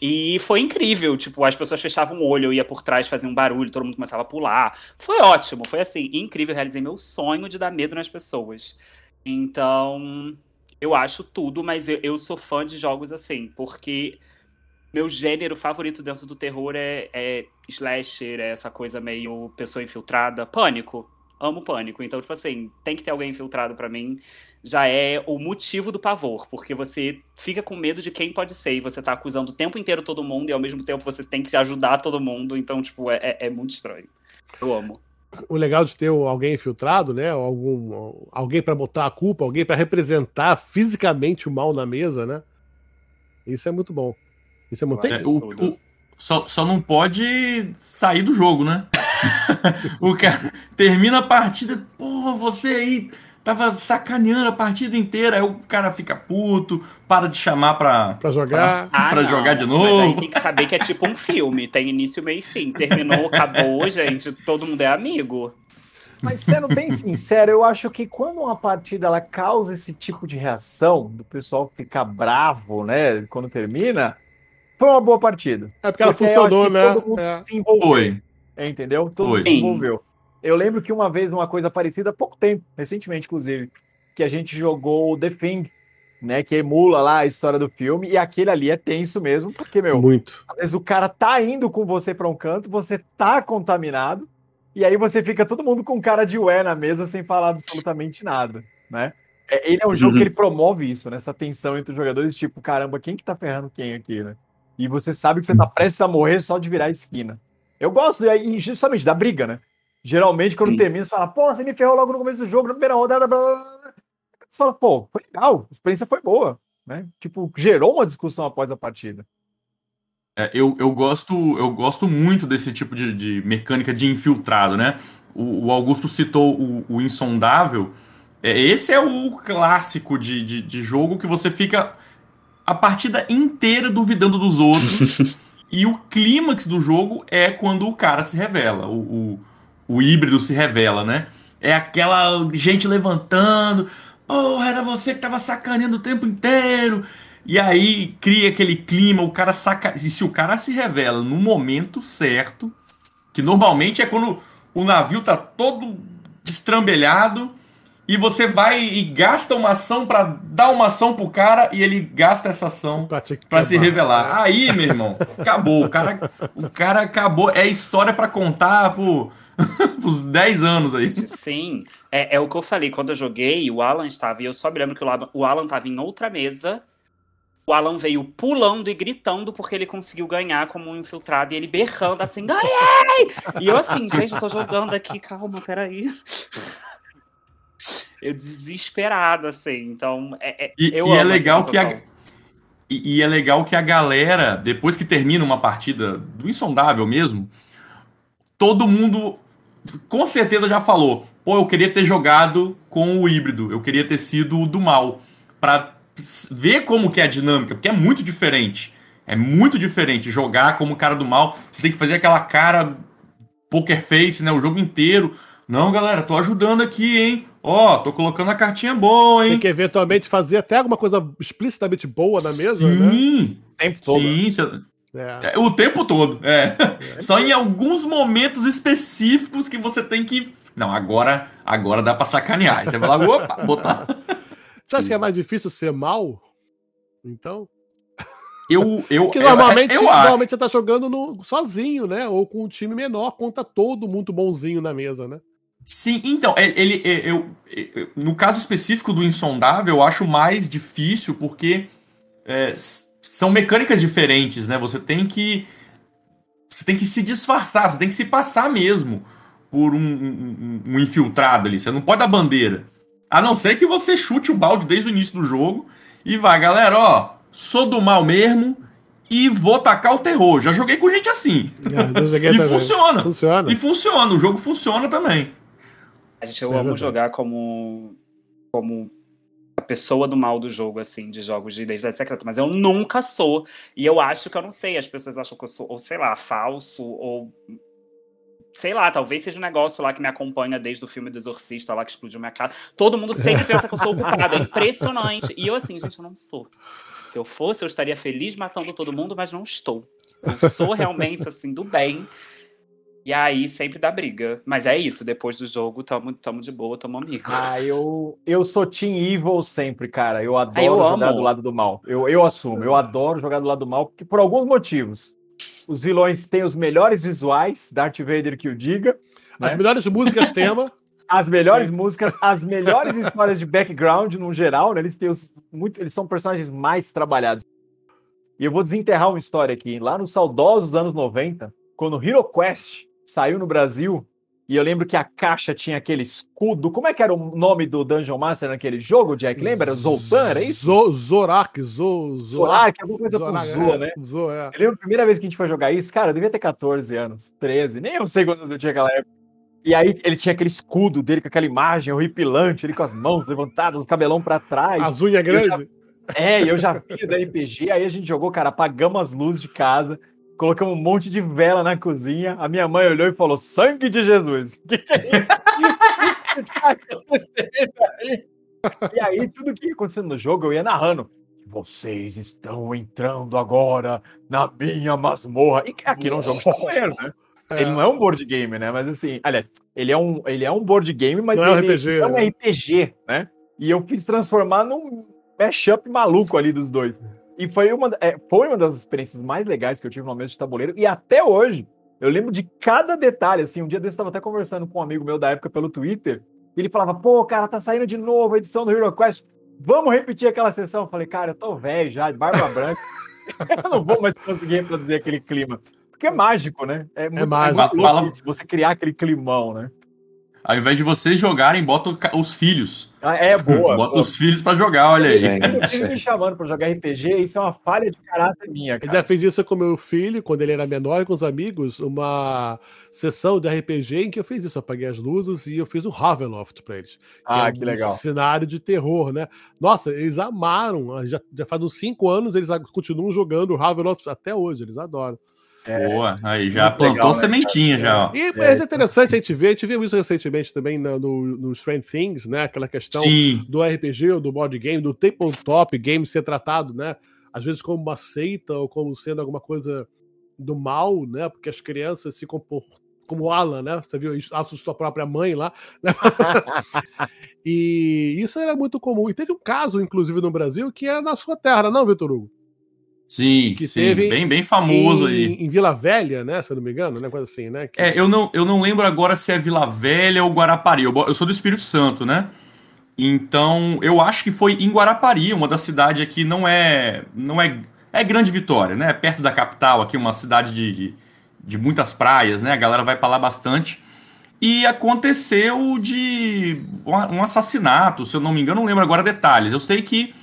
E foi incrível, tipo, as pessoas fechavam o olho, eu ia por trás, fazia um barulho, todo mundo começava a pular. Foi ótimo, foi assim, incrível, realizei meu sonho de dar medo nas pessoas. Então, eu acho tudo, mas eu, eu sou fã de jogos assim, porque meu gênero favorito dentro do terror é, é slasher, é essa coisa meio pessoa infiltrada, pânico. Amo pânico. Então, tipo assim, tem que ter alguém infiltrado para mim já é o motivo do pavor, porque você fica com medo de quem pode ser, e você tá acusando o tempo inteiro todo mundo, e ao mesmo tempo você tem que ajudar todo mundo, então, tipo, é, é, é muito estranho. Eu amo. O legal de ter alguém infiltrado, né? Algum, alguém para botar a culpa, alguém para representar fisicamente o mal na mesa, né? Isso é muito bom. Isso é muito é, o, o, só, só não pode sair do jogo, né? [LAUGHS] o cara termina a partida, porra, você aí tava sacaneando a partida inteira. Aí o cara fica puto, para de chamar pra, pra jogar, pra, ah, pra jogar de novo. Mas aí tem que saber que é tipo um filme: tem início, meio e fim. Terminou, acabou, [LAUGHS] gente. Todo mundo é amigo. Mas sendo bem sincero, eu acho que quando uma partida ela causa esse tipo de reação, do pessoal ficar bravo, né, quando termina, foi uma boa partida. É porque ela porque funcionou, né? Todo mundo é. se envolveu. Foi. Entendeu? Se envolveu. Eu lembro que uma vez, uma coisa parecida, há pouco tempo, recentemente, inclusive, que a gente jogou The Thing, né? Que emula lá a história do filme, e aquele ali é tenso mesmo, porque, meu, Muito. às vezes o cara tá indo com você para um canto, você tá contaminado, e aí você fica todo mundo com cara de ué na mesa sem falar absolutamente nada, né? É, ele é um jogo uhum. que ele promove isso, né? Essa tensão entre os jogadores, tipo, caramba, quem que tá ferrando quem aqui, né? E você sabe que você tá prestes a morrer só de virar a esquina. Eu gosto, e justamente, da briga, né? Geralmente, quando Sim. termina, você fala, pô, você me ferrou logo no começo do jogo, na primeira rodada, blá, blá, blá. Você fala, pô, foi legal, a experiência foi boa, né? Tipo, gerou uma discussão após a partida. É, eu, eu, gosto, eu gosto muito desse tipo de, de mecânica de infiltrado, né? O, o Augusto citou o, o Insondável. É, esse é o clássico de, de, de jogo que você fica a partida inteira duvidando dos outros. [LAUGHS] e o clímax do jogo é quando o cara se revela. O, o, o híbrido se revela, né? É aquela gente levantando, porra, era você que tava sacaneando o tempo inteiro. E aí cria aquele clima, o cara saca. E se o cara se revela no momento certo, que normalmente é quando o navio tá todo destrambelhado e você vai e gasta uma ação para dar uma ação pro cara e ele gasta essa ação para se revelar. Aí, meu irmão, acabou. O cara, o cara acabou. É história para contar por os 10 anos aí. Sim, é, é, o que eu falei. Quando eu joguei, o Alan estava, e eu só me lembro que o Alan, o Alan estava em outra mesa. O Alan veio pulando e gritando porque ele conseguiu ganhar como um infiltrado e ele berrando assim, ganhei! E eu assim, gente, eu tô jogando aqui, calma, peraí. Eu desesperado, assim. Então, é, é e, eu e é legal que a, e, e, é legal que a galera, depois que termina uma partida do insondável mesmo, todo mundo com certeza já falou: pô, eu queria ter jogado com o híbrido, eu queria ter sido do mal, para ver como que é a dinâmica, porque é muito diferente. É muito diferente jogar como cara do mal. Você tem que fazer aquela cara poker face, né, o jogo inteiro. Não, galera, tô ajudando aqui, hein? Ó, oh, tô colocando a cartinha boa, hein? Tem que eventualmente fazer até alguma coisa explicitamente boa na mesa, sim, né? Sim, tempo todo. Sim, é. é. O tempo todo, é. é. Só em alguns momentos específicos que você tem que. Não, agora, agora dá pra sacanear. Aí você vai lá, [LAUGHS] opa, botar. Você acha que é mais difícil ser mal? Então. Eu, eu, Porque normalmente, eu, eu normalmente você tá jogando no, sozinho, né? Ou com um time menor, conta todo muito bonzinho na mesa, né? Sim, então, ele, ele eu, eu, no caso específico do Insondável, eu acho mais difícil porque é, são mecânicas diferentes, né? Você tem que você tem que se disfarçar, você tem que se passar mesmo por um, um, um, infiltrado ali. Você não pode dar bandeira. A não ser que você chute o balde desde o início do jogo e vá, galera, ó, sou do mal mesmo e vou tacar o terror. Já joguei com gente assim. É, eu joguei [LAUGHS] e funciona. Funciona. E funciona, o jogo funciona também. A gente, eu É amo verdade. jogar como, como a pessoa do mal do jogo, assim, de jogos de identidade secreta, mas eu nunca sou. E eu acho que eu não sei, as pessoas acham que eu sou, ou sei lá, falso, ou. Sei lá, talvez seja um negócio lá que me acompanha desde o filme do Exorcista lá que explodiu minha casa. Todo mundo sempre pensa que eu sou o culpado. É impressionante. E eu, assim, gente, eu não sou. Se eu fosse, eu estaria feliz matando todo mundo, mas não estou. Eu sou realmente, assim, do bem. E aí sempre dá briga. Mas é isso, depois do jogo, tamo, tamo de boa, tamo amigo. Ah, eu, eu sou Team Evil sempre, cara. Eu adoro Ah, eu jogar amo. do lado do mal. Eu, eu assumo, eu adoro jogar do lado do mal, porque por alguns motivos. Os vilões têm os melhores visuais, Darth Vader que o diga, As né? melhores músicas tema. [LAUGHS] as melhores Sim. músicas, as melhores histórias de background no geral, né? Eles têm os muito, eles são personagens mais trabalhados. E eu vou desenterrar uma história aqui. Lá nos saudosos anos 90, quando o Hero Quest saiu no Brasil, e eu lembro que a caixa tinha aquele escudo. Como é que era o nome do Dungeon Master naquele jogo, Jack? Lembra? Zoltan, era isso? Zo, Zorak, Zo, Zorak, alguma coisa com Zorak, Zoa, é, né? Zo, é. Eu lembro a primeira vez que a gente foi jogar isso, cara, eu devia ter 14 anos, 13, nem eu sei quantos anos eu tinha naquela época. E aí ele tinha aquele escudo dele com aquela imagem horripilante, ele com as mãos levantadas, os cabelão pra trás. As unhas grandes. É, eu já vi do RPG, aí a gente jogou, cara, apagamos as luzes de casa, colocamos um monte de vela na cozinha. A minha mãe olhou e falou: sangue de Jesus. O [LAUGHS] que, que é isso? Tá acontecendo aí? E aí, tudo que ia acontecendo no jogo, eu ia narrando. Vocês estão entrando agora na minha masmorra. E aqui não é um jogo de tabuleiro, né? É. Ele não é um board game, né? Mas assim, aliás, ele é um, ele é um board game, mas Não é um ele RPG, é um né? RPG, né? E eu quis transformar num mashup maluco ali dos dois. E foi uma, é, foi uma das experiências mais legais que eu tive no momento de tabuleiro. E até hoje, eu lembro de cada detalhe. Assim, um dia desse eu estava até conversando com um amigo meu da época pelo Twitter. E ele falava: pô, cara, tá saindo de novo a edição do Hero Quest. Vamos repetir aquela sessão. Eu falei, cara, eu tô velho já, de barba branca. [LAUGHS] eu não vou mais conseguir reproduzir aquele clima. Porque é mágico, né? É, muito, mágico. isso, você criar aquele climão, né? Ao invés de vocês jogarem, bota os filhos. Ah, É [LAUGHS] boa. bota boa. os filhos pra jogar, olha aí. Ele Gente. me chamando pra jogar RPG, isso é uma falha de caráter minha, cara. já fez isso com meu filho, quando ele era menor, com os amigos, uma sessão de RPG em que eu fiz isso. Eu apaguei as luzes e eu fiz o Ravenloft pra eles. Ah, é que um legal. cenário de terror, né? Nossa, eles amaram. Já, já faz uns cinco anos, eles continuam jogando o Ravenloft até hoje, eles adoram. Boa. Aí já plantou legal, né, sementinha já, ó. E É, mas é interessante a gente ver, a gente viu isso recentemente também no, no, no Strange Things, né? Aquela questão Sim. do RPG ou do board game, do tabletop game ser tratado, né? Às vezes como uma seita ou como sendo alguma coisa do mal, né? Porque as crianças se comportam como o Alan, né? Você viu, isso assustou a própria mãe lá. né? [LAUGHS] e isso era muito comum. E teve um caso, inclusive, no Brasil, que é na sua terra, não, Vitor Hugo? Sim, Que sim. teve Bem, bem famoso em, aí. Em Vila Velha, né? Se eu não me engano, né? Coisa assim, né? Que- É, eu não, eu não lembro agora se é Vila Velha ou Guarapari. Eu, eu sou do Espírito Santo, né? Então, eu acho que foi em Guarapari, uma da cidade aqui não é não é é Grande Vitória, né? Perto da capital aqui, uma cidade de, de, de muitas praias, né? A galera vai pra lá bastante. E aconteceu de um um assassinato, se eu não me engano, não lembro agora detalhes. Eu sei que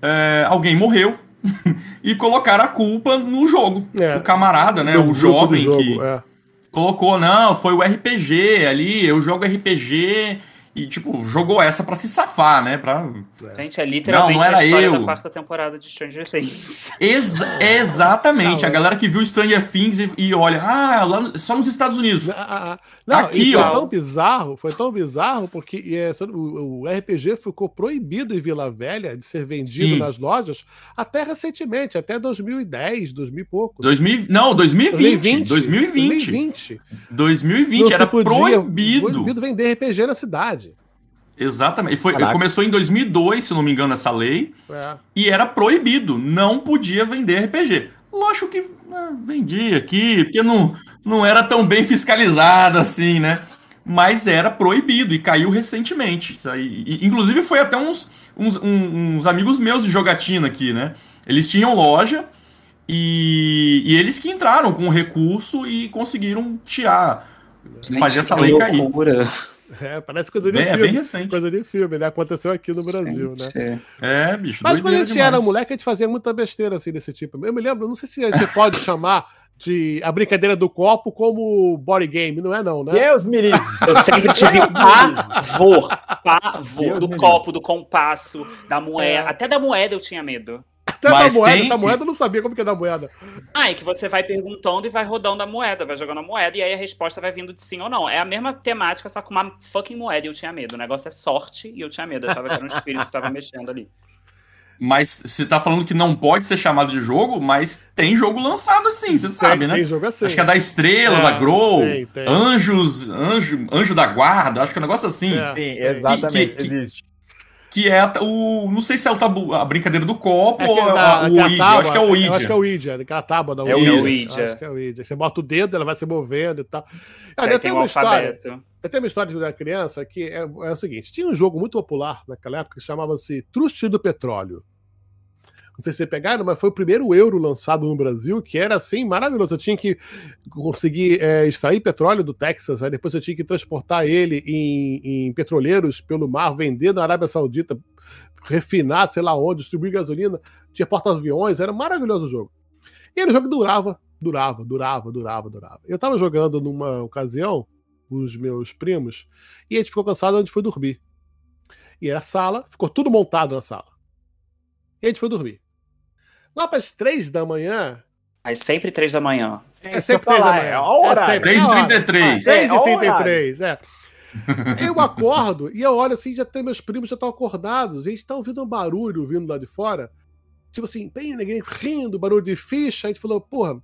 é, alguém morreu [LAUGHS] e colocaram a culpa no jogo. É. O camarada, né? do O jovem jogo, que é. colocou, não, foi o RPG ali, eu jogo RPG e, tipo, jogou essa pra se safar, né? Pra... Gente, é literalmente Não, não era a história eu. da quarta temporada de Stranger Things. [LAUGHS] Exa- exatamente, Não, a galera que viu Stranger Things e, e olha, ah, lá no- só nos Estados Unidos. Ah, ah, ah. Não, Aqui, e foi ó. tão bizarro, foi tão bizarro, porque é, o, o RPG ficou proibido em Vila Velha de ser vendido Sim. nas lojas até recentemente, até 2010, 2000 e pouco. 2000, não, 2020, 2020. 2020. 2020, Não se era podia- proibido. proibido vender RPG na cidade. Exatamente. Foi, Caraca. começou em 2002, se não me engano, essa lei. É. E era proibido, não podia vender RPG. Lógico que ah, vendia aqui, porque não, não era tão bem fiscalizado assim, né? Mas era proibido e caiu recentemente. Isso aí- e- inclusive foi até uns, uns, um- uns amigos meus de jogatina aqui, né? Eles tinham loja e, e eles que entraram com o recurso e conseguiram tirar, fazer essa lei cair. loucura. [LAUGHS] É, parece coisa de Bem- é filme. bem recente. Coisa de filme, né? Aconteceu aqui no Brasil, né? Gente, É, bicho. Mas quando a gente era demais. moleque, a gente fazia muita besteira assim desse tipo. Eu me lembro, não sei se a gente pode chamar de a brincadeira do copo como body game, não é não, né? Deus me livre. Eu sempre tive [LAUGHS] pavor, pavor Deus do copo, do compasso, da moeda. É. Até da moeda eu tinha medo. Até Mas da moeda, tem- da moeda eu não sabia como que é da moeda. Ah, é que você vai perguntando e vai rodando a moeda, vai jogando a moeda e aí a resposta vai vindo de sim ou não. É a mesma temática, só com uma fucking moeda e eu tinha medo. O negócio é sorte e eu tinha medo. Eu achava que era um espírito que tava mexendo ali. Mas você tá falando que não pode ser chamado de jogo, mas tem jogo lançado assim, você sabe, né? Tem jogo assim. Acho que é da Estrela, É, da Grow, tem, tem. Anjos, anjo, anjo da Guarda, acho que é um negócio assim. É. Sim, exatamente. que- que- existe. Que é a- o. Não sei se é o tabu, a brincadeira do copo É ou aquele a- da- o aquela Ouija. tábua, Eu acho que é o Eu Ouija. acho que é o Ouija, aquela tábua da É o Ouija. Ouija. Acho que é o Ouija. Você bota o dedo, ela vai se movendo e tal. Aí Olha, tem tem o uma história. Eu tenho uma história de eu era criança que é, é o seguinte: tinha um jogo muito popular naquela época que chamava-se Truste do Petróleo. Não sei se pegaram, mas foi o primeiro euro lançado no Brasil, que era assim, maravilhoso. Você tinha que conseguir é, extrair petróleo do Texas, aí depois você tinha que transportar ele em, em petroleiros pelo mar, vender na Arábia Saudita, refinar, sei lá onde, distribuir gasolina. Tinha porta-aviões, era maravilhoso o jogo. E era um jogo que durava, durava, durava, durava, durava. Eu tava jogando numa ocasião com os meus primos e a gente ficou cansado a gente foi dormir. E era sala, ficou tudo montado na sala. E a gente foi dormir. Lá para as três da manhã, Aí sempre três da manhã. é sempre três da manhã. É hora. É sempre. 3h33. É, 3h33, é. Eu acordo e eu olho assim, já tem meus primos já estão acordados, e a gente tá ouvindo um barulho vindo lá de fora. Tipo assim, bem ninguém rindo, barulho de ficha. A gente falou, porra,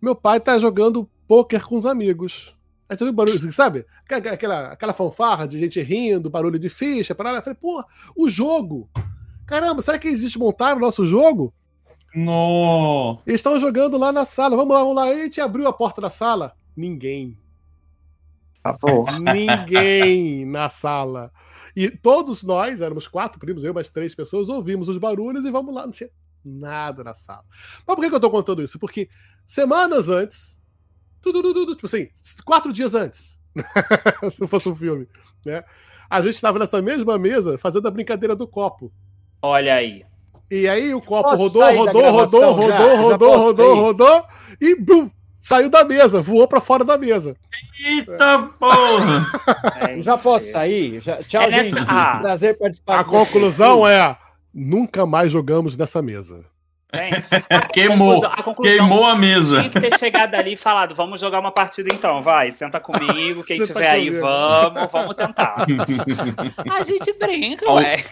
meu pai tá jogando pôquer com os amigos. Aí ouviu barulho, assim, sabe? Aquela, aquela, aquela fanfarra de gente rindo, barulho de ficha, parada. Eu falei, porra, o jogo! Caramba, será que eles desmontaram o nosso jogo? No. Eles estão jogando lá na sala. Vamos lá, vamos lá. A gente abriu a porta da sala. Ninguém. Pavor. Ninguém na sala. E todos nós, éramos quatro primos, eu mais três pessoas, ouvimos os barulhos e vamos lá, não tinha nada na sala. Mas por que, eu tô contando isso? Porque semanas antes, tudo, tudo, tudo, tipo assim, quatro dias antes, [LAUGHS] se não fosse um filme, né? A gente estava nessa mesma mesa fazendo a brincadeira do copo. Olha aí. E aí o copo Posso rodou, rodou, gravação rodou, já? rodou, Já rodou, rodou, rodou, e bum, saiu da mesa, voou pra fora da mesa. Eita porra! Gente. Já posso sair? Já- Tchau, É nessa- gente. Ah. Prazer participar A vocês. conclusão é: nunca mais jogamos nessa mesa. Gente, [LAUGHS] Queimou. a Queimou a mesa. Tinha que ter chegado ali e falado, vamos jogar uma partida então, vai, senta comigo, quem tiver aí, vamos, vamos tentar. [LAUGHS] A gente brinca, ué.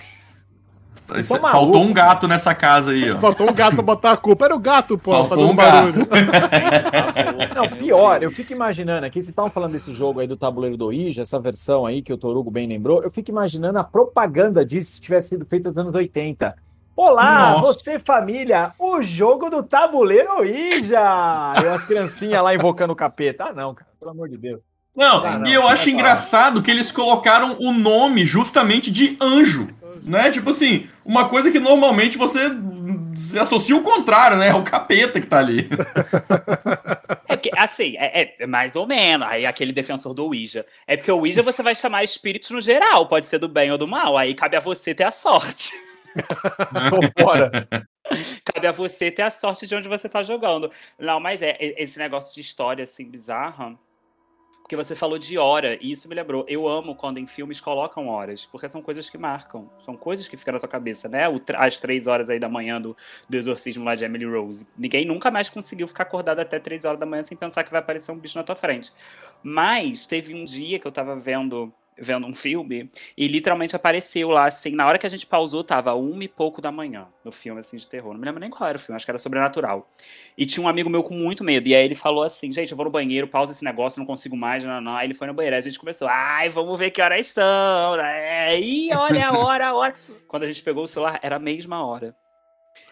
Faltou maluco, um gato nessa casa aí, ó. Faltou um gato pra botar a culpa. Era o gato, pô, Faltou fazendo um barulho. [LAUGHS] Não, pior, eu fico imaginando aqui, vocês estavam falando desse jogo aí do tabuleiro do Ouija, essa versão aí que o Torugo bem lembrou, eu fico imaginando a propaganda disso se tivesse sido feita nos anos 80. Olá, Nossa. você família, o jogo do tabuleiro Ouija! E as criancinhas lá invocando o capeta. Ah não, cara, pelo amor de Deus. Não, Ah, não, e eu acho engraçado que eles colocaram o nome justamente de anjo. Né? Tipo assim, uma coisa que normalmente você se associa o contrário, né? É o capeta que tá ali. [LAUGHS] É porque, assim, é, é mais ou menos. Aí aquele defensor do Ouija. É porque o Ouija você vai chamar espíritos no geral, pode ser do bem ou do mal. Aí cabe a você ter a sorte. [LAUGHS] Fora. Cabe a você ter a sorte de onde você tá jogando. Não, mas é, é- esse negócio de história assim bizarra. Porque você falou de hora, e isso me lembrou. Eu amo quando em filmes colocam horas, porque são coisas que marcam. São coisas que ficam na sua cabeça, né? O, as três horas aí da manhã do, do exorcismo lá de Emily Rose. Ninguém nunca mais conseguiu ficar acordado até três horas da manhã sem pensar que vai aparecer um bicho na tua frente. Mas teve um dia que eu tava vendo vendo um filme e literalmente apareceu lá, assim, na hora que a gente pausou, tava uma e pouco da manhã no filme, assim, de terror. Não me lembro nem qual era o filme, acho que era sobrenatural. E tinha um amigo meu com muito medo. E aí ele falou assim: gente, eu vou no banheiro, pausa esse negócio, não consigo mais, não, não. Aí ele foi no banheiro, aí a gente começou, ai, vamos ver que horas são. né? Olha a hora, a hora. Quando a gente pegou o celular, era a mesma hora.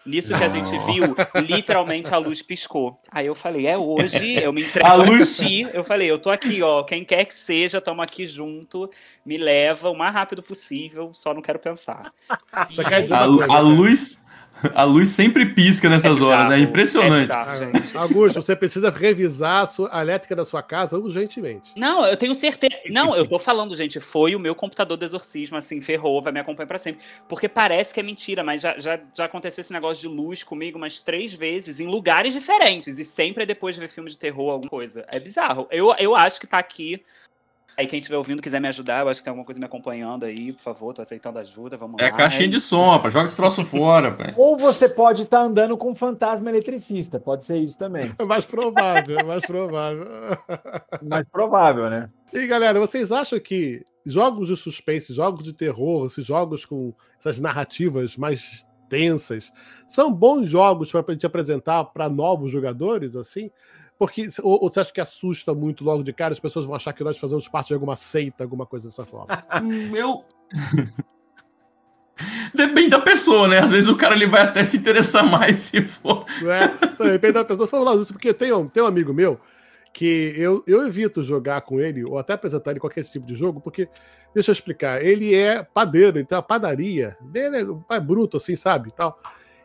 Nisso que a gente viu, literalmente a luz piscou. Aí eu falei, é hoje, eu me [LAUGHS] entrego A luz- ti. Eu falei, eu tô aqui, ó, quem quer que seja, tamo aqui junto, me leva o mais rápido possível, só não quero pensar. Só quer dizer A, a né? luz. A luz sempre pisca nessas É horas, né? Impressionante. é bizarro, gente. Augusto, você precisa revisar a, sua, a elétrica da sua casa urgentemente. Não, eu tenho certeza. Não, eu tô falando, gente, foi o meu computador do exorcismo, assim, ferrou, vai me acompanhar pra sempre. Porque parece que é mentira, mas já, já, já aconteceu esse negócio de luz comigo umas três vezes, em lugares diferentes, e sempre é depois de ver filme de terror, alguma coisa. É bizarro. Eu, eu acho que tá aqui. Aí quem estiver ouvindo quiser me ajudar, eu acho que tem alguma coisa me acompanhando aí, por favor, tô aceitando ajuda, vamos É lá. a caixinha de som, rapaz. Joga esse troço fora, pai. Ou você pode estar andando com um fantasma eletricista, pode ser isso também. É [LAUGHS] mais provável, é mais provável. [LAUGHS] Mais provável, né? E galera, vocês acham que jogos de suspense, jogos de terror, esses jogos com essas narrativas mais tensas, são bons jogos para a gente apresentar para novos jogadores, assim? Porque, ou, ou você acha que assusta muito logo de cara? As pessoas vão achar que nós fazemos parte de alguma seita, alguma coisa dessa forma. [LAUGHS] Hum, Eu. Depende da pessoa, né? Às vezes o cara ele vai até se interessar mais se for. né? De repente a pessoa fala isso, porque tem um, tem um amigo meu que eu, eu evito jogar com ele, ou até apresentar ele qualquer tipo de jogo, porque, deixa eu explicar, ele é padeiro, então a padaria dele é, é bruto, assim, sabe? Tal.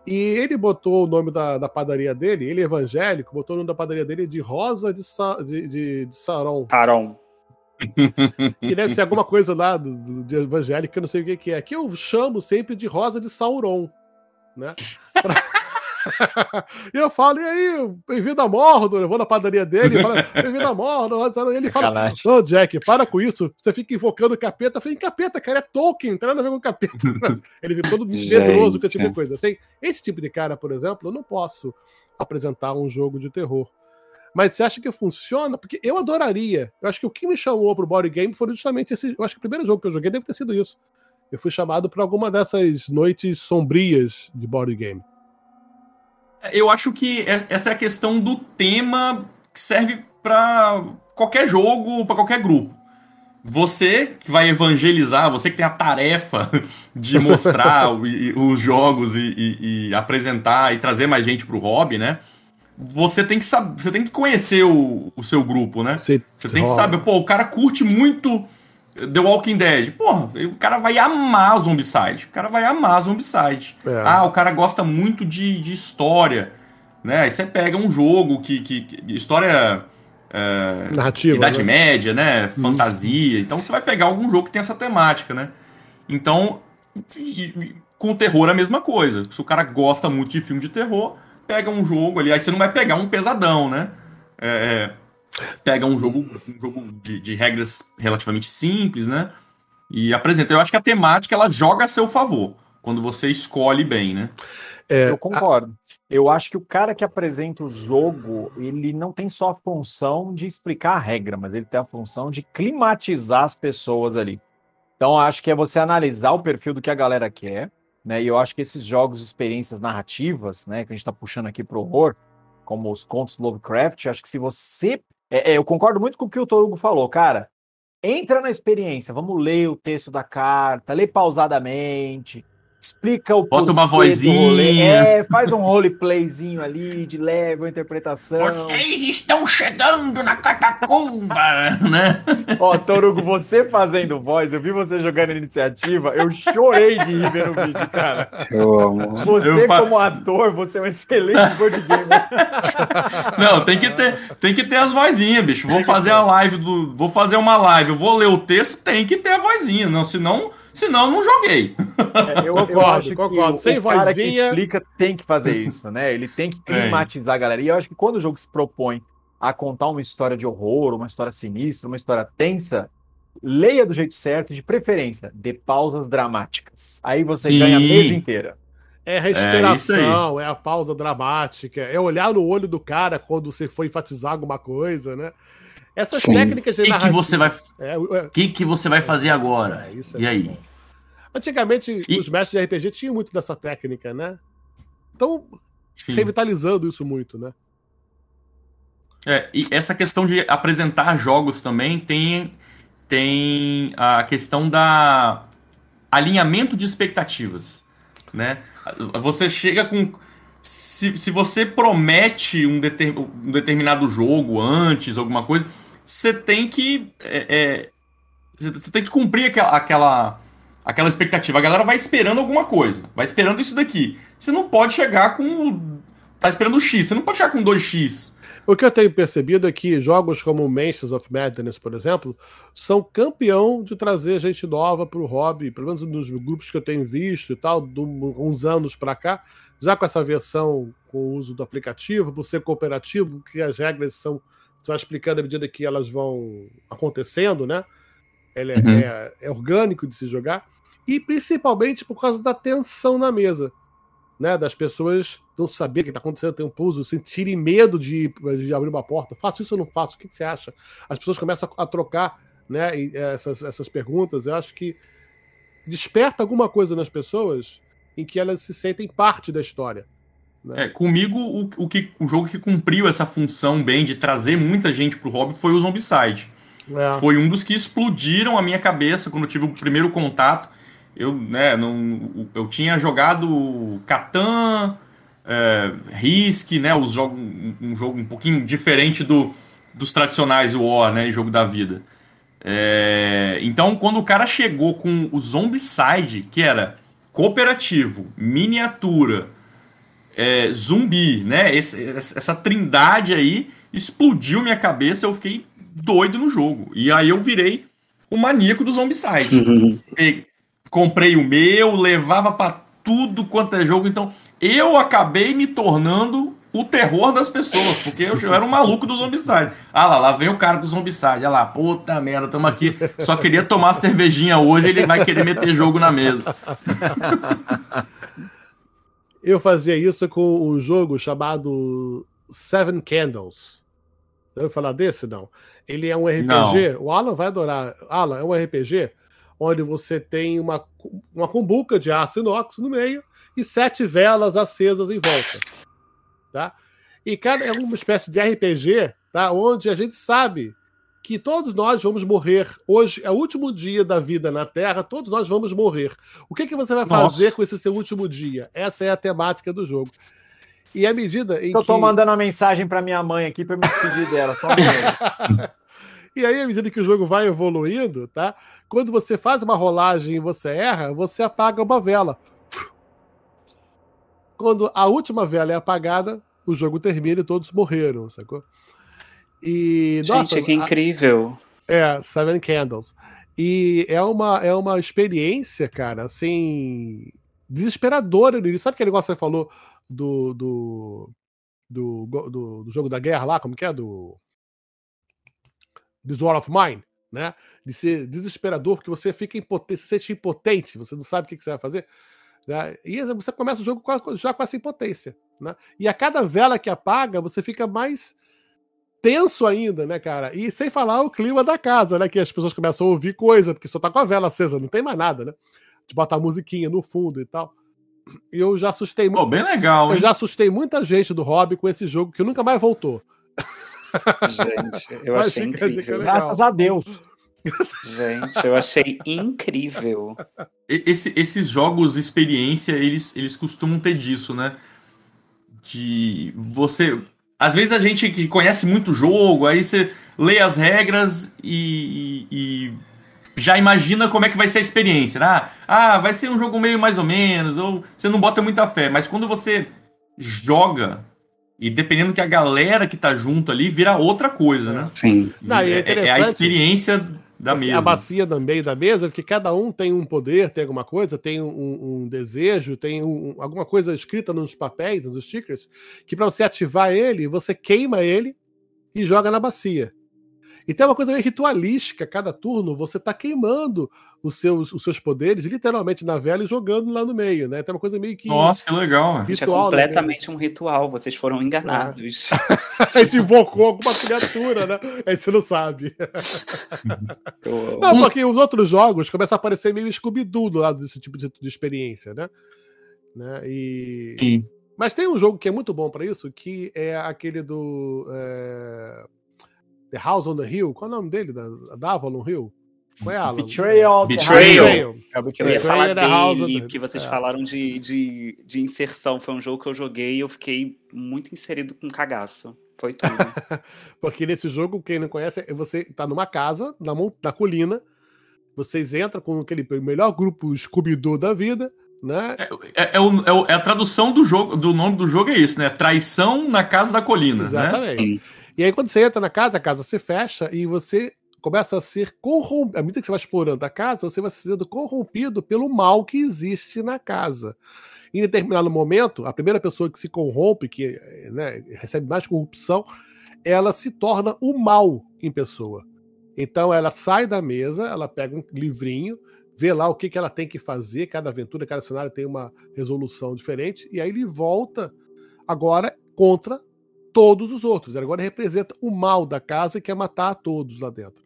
E ele botou o nome da, da padaria dele, ele é evangélico, botou o nome da padaria dele de Rosa de, Sa, de, de, de Saron, Taron. [LAUGHS] que deve ser alguma coisa lá do, do, de evangélico, que eu não sei o que, que é, que eu chamo sempre de Rosa de Sauron, né? Pra- [LAUGHS] e eu falo, e aí, bem-vindo a Mordor, eu vou na padaria dele, [LAUGHS] bem-vindo a Mordor, e ele fala. Ô, Jack, para com isso. Você fica invocando o capeta. Eu falei, capeta, cara, é Tolkien, não tem nada a ver com capeta. [LAUGHS] Ele fica todo medroso com esse tipo de coisa. Assim, esse tipo de cara, por exemplo, eu não posso apresentar um jogo de terror. Mas você acha que funciona? Porque eu adoraria. Eu acho que o que me chamou pro body game foi justamente esse. Eu acho que o primeiro jogo que eu joguei deve ter sido isso. Eu fui chamado para alguma dessas noites sombrias de body game. Eu acho que é- essa é a questão do tema que serve pra qualquer jogo, pra qualquer grupo. Você que vai evangelizar, você que tem a tarefa [LAUGHS] de mostrar [LAUGHS] o- e- os jogos e, e- e apresentar e trazer mais gente pro hobby, né? Você tem que saber, você tem que conhecer o, o seu grupo, né? Você, Você tem que saber, pô, o cara curte muito The Walking Dead. Porra, o cara vai amar Zombicide. O cara vai amar Zombicide. É. Ah, o cara gosta muito de, de história. Né? Aí você pega um jogo que. que, que- história. é, narrativa. Idade né? Média, né? Fantasia. Então você vai pegar algum jogo que tem essa temática, né? Então, com o terror é a mesma coisa. Se o cara gosta muito de filme de terror, pega um jogo ali. Aí você não vai pegar um pesadão, né? É, é, pega um jogo, um jogo de, de regras relativamente simples, né? E apresenta. Eu acho que a temática ela joga a seu favor. Quando você escolhe bem, né? É, Eu concordo. Eu acho que o cara que apresenta o jogo, ele não tem só a função de explicar a regra, mas ele tem a função de climatizar as pessoas ali. Então, eu acho que é você analisar o perfil do que a galera quer, né? E eu acho que esses jogos, experiências narrativas, né, que a gente está puxando aqui pro horror, como os contos Lovecraft, acho que se você. É, é, eu concordo muito com o que o Torugo falou, cara. Entra na experiência, vamos ler o texto da carta, lê pausadamente, explica o Bota uma vozinha. É, faz um roleplayzinho ali de leve uma interpretação. estão chegando na catacumba, [LAUGHS] né? Ó, Torugo, você fazendo voz, eu vi você jogando iniciativa, eu chorei de rir vendo o vídeo, cara. Eu amo. Você, Eu fa- como ator, você é um excelente board gamer. [LAUGHS] Não, tem que ter, tem que ter as vozinhas, bicho. Vou fazer a live do, vou fazer uma live, eu vou ler o texto, tem que ter a vozinha, não, senão, senão eu não joguei. É, eu, [LAUGHS] eu Concordo, acho concordo. que Sem o, o cara que vozinha- explica tem que fazer [LAUGHS] isso, né? Ele tem que climatizar a galera. E eu acho que quando o jogo se propõe a contar uma história de horror, uma história sinistra, uma história tensa, leia do jeito certo e de preferência, dê pausas dramáticas. Aí você Sim. ganha a mesa inteira. É isso respiração, é, a pausa dramática, é olhar no olho do cara quando você for enfatizar alguma coisa, né? Essas Sim. técnicas de O que, que narrativa- você vai, É, é, o que, que você vai fazer agora? é, isso é E aí? Antigamente, E- os mestres de RPG tinham muito dessa técnica, né? Então, Sim. revitalizando isso muito, né? É, e essa questão de apresentar jogos também tem, tem a questão da alinhamento de expectativas, né? Você chega com se, se você promete um, deter- um determinado jogo antes, alguma coisa, você tem que é, é, você tem que cumprir aquela, aquela aquela expectativa. A galera vai esperando alguma coisa, vai esperando isso daqui. Você não pode chegar com. Tá esperando o X, você não pode chegar com 2X. O que eu tenho percebido é que jogos como Mansions of Madness, por exemplo, são campeão de trazer gente nova para o hobby, pelo menos nos grupos que eu tenho visto e tal, de uns anos para cá, já com essa versão com o uso do aplicativo, por ser cooperativo, que as regras são você vai explicando à medida que elas vão acontecendo, né? Ele é, uhum. é, é orgânico de se jogar e principalmente por causa da tensão na mesa né, das pessoas não saber o que está acontecendo, ter um pouso, sentirem medo de, de, abrir uma porta. Faço isso ou não faço? O que, que você acha? As pessoas começam a, trocar né, essas, essas perguntas. Eu acho que desperta alguma coisa nas pessoas em que elas se sentem parte da história. Né? É, comigo, o, o, que, o jogo que cumpriu essa função bem de trazer muita gente pro hobby foi o Zombicide. É. Foi um dos que explodiram a minha cabeça quando eu tive o primeiro contato eu, né, não, eu tinha jogado Catan, é, Risk, né, os jogos, um jogo um pouquinho diferente do, dos tradicionais War, né, jogo da vida. É, então, quando o cara chegou com o Zombicide, que era cooperativo, miniatura, é, zumbi, né, esse, essa trindade aí explodiu minha cabeça, eu fiquei doido no jogo. E aí eu virei o maníaco do Zombicide. Uhum comprei o meu, levava para tudo quanto é jogo. Então, eu acabei me tornando o terror das pessoas, porque eu, eu era um maluco do Zombicide. Ah lá, lá vem o cara do Zombicide. Ah lá, puta merda, tamo aqui. Só queria tomar cervejinha hoje, ele vai querer meter jogo na mesa. [LAUGHS] Eu fazia isso com um jogo chamado Seven Candles. Eu falar desse? Não. Ele é um RPG. Não. O Alan vai adorar. Alan, é um RPG onde você tem uma, uma cumbuca de aço inox no meio e sete velas acesas em volta. Tá? E cada é uma espécie de RPG, tá? onde a gente sabe que todos nós vamos morrer. Hoje é o último dia da vida na Terra, todos nós vamos morrer. O que, que você vai fazer Nossa. com esse seu último dia? Essa é a temática do jogo. E à medida em Eu tô que... mandando uma mensagem para minha mãe aqui para me despedir dela, só um [LAUGHS] E aí, à medida que o jogo vai evoluindo, tá? Quando você faz uma rolagem e você erra, você apaga uma vela. Quando a última vela é apagada, o jogo termina e todos morreram, sacou? E, Gente, nossa, que incrível. A... É, Seven Candles. E é uma, é uma experiência, cara, assim, desesperadora. Sabe aquele negócio que você falou do, do, do, do, do jogo da guerra lá? Como que é? Do This War of Mine, né? De ser desesperador, porque você fica impotente, se sente impotente, você não sabe o que, você vai fazer. Né? E você começa o jogo já com essa impotência. Né? E a cada vela que apaga, você fica mais tenso ainda, né, cara? E sem falar o clima da casa, né? Que as pessoas começam a ouvir coisa, porque só tá com a vela acesa, não tem mais nada, né? De botar musiquinha no fundo e tal. E eu já assustei muito. bem legal, hein? Eu já assustei muita gente do hobby com esse jogo que nunca mais voltou. Gente, eu Mas achei incrível. Graças a Deus. Gente, eu achei incrível. Esse, esses jogos experiência, eles, eles costumam ter disso, né? De você. Às vezes a gente que conhece muito o jogo, aí você lê as regras e, e, já imagina como é que vai ser a experiência. Né? Ah, ah, vai ser um jogo meio mais ou menos, ou você não bota muita fé. Mas quando você joga e dependendo que a galera que tá junto ali vira outra coisa, né? Sim. Não, é, é, a experiência da mesa. A bacia no meio da mesa, porque cada um tem um poder, tem alguma coisa, tem um, um desejo, tem um, alguma coisa escrita nos papéis, nos stickers, que para você ativar ele, você queima ele e joga na bacia. E tem uma coisa meio ritualística, cada turno você tá queimando os seus, os seus poderes, literalmente na vela e jogando lá no meio, né? Tem uma coisa meio que. Nossa, que legal. Ritual, Isso é completamente né? um ritual, vocês foram enganados. [LAUGHS] a gente invocou alguma criatura, né? A gente não sabe. [LAUGHS] não, porque os outros jogos começam a aparecer meio scooby do lado desse tipo de, de experiência, né? né? E. Sim. Mas tem um jogo que é muito bom para isso, que é aquele do. É... The House on the Hill. Qual é o nome dele? Da, da Avalon Hill? Qual é, Alan? Betrayal. Betrayal. Betrayal. É betrayal. Eu ia falar dele, porque vocês é. falaram de, de, de inserção. Foi um jogo que eu joguei e eu fiquei muito inserido com cagaço. Foi tudo. [LAUGHS] porque nesse jogo, quem não conhece, é você tá numa casa, na, na colina, Vocês entram com aquele melhor grupo Scooby-Doo da vida, né? É, é, é, o, é, o, é, a tradução do jogo, do nome do jogo é isso, né? Traição na casa da colina. Né? Exatamente. Né? E aí, quando você entra na casa, a casa se fecha e você começa a ser corrompido. À medida que você vai explorando a casa, você vai sendo corrompido pelo mal que existe na casa. Em determinado momento, a primeira pessoa que se corrompe, que né, recebe mais corrupção, ela se torna o mal em pessoa. Então ela sai da mesa, ela pega um livrinho, vê lá o que, que ela tem que fazer, cada aventura, cada cenário tem uma resolução diferente, e aí ele volta agora contra todos os outros. Ele agora representa o mal da casa e quer matar a todos lá dentro.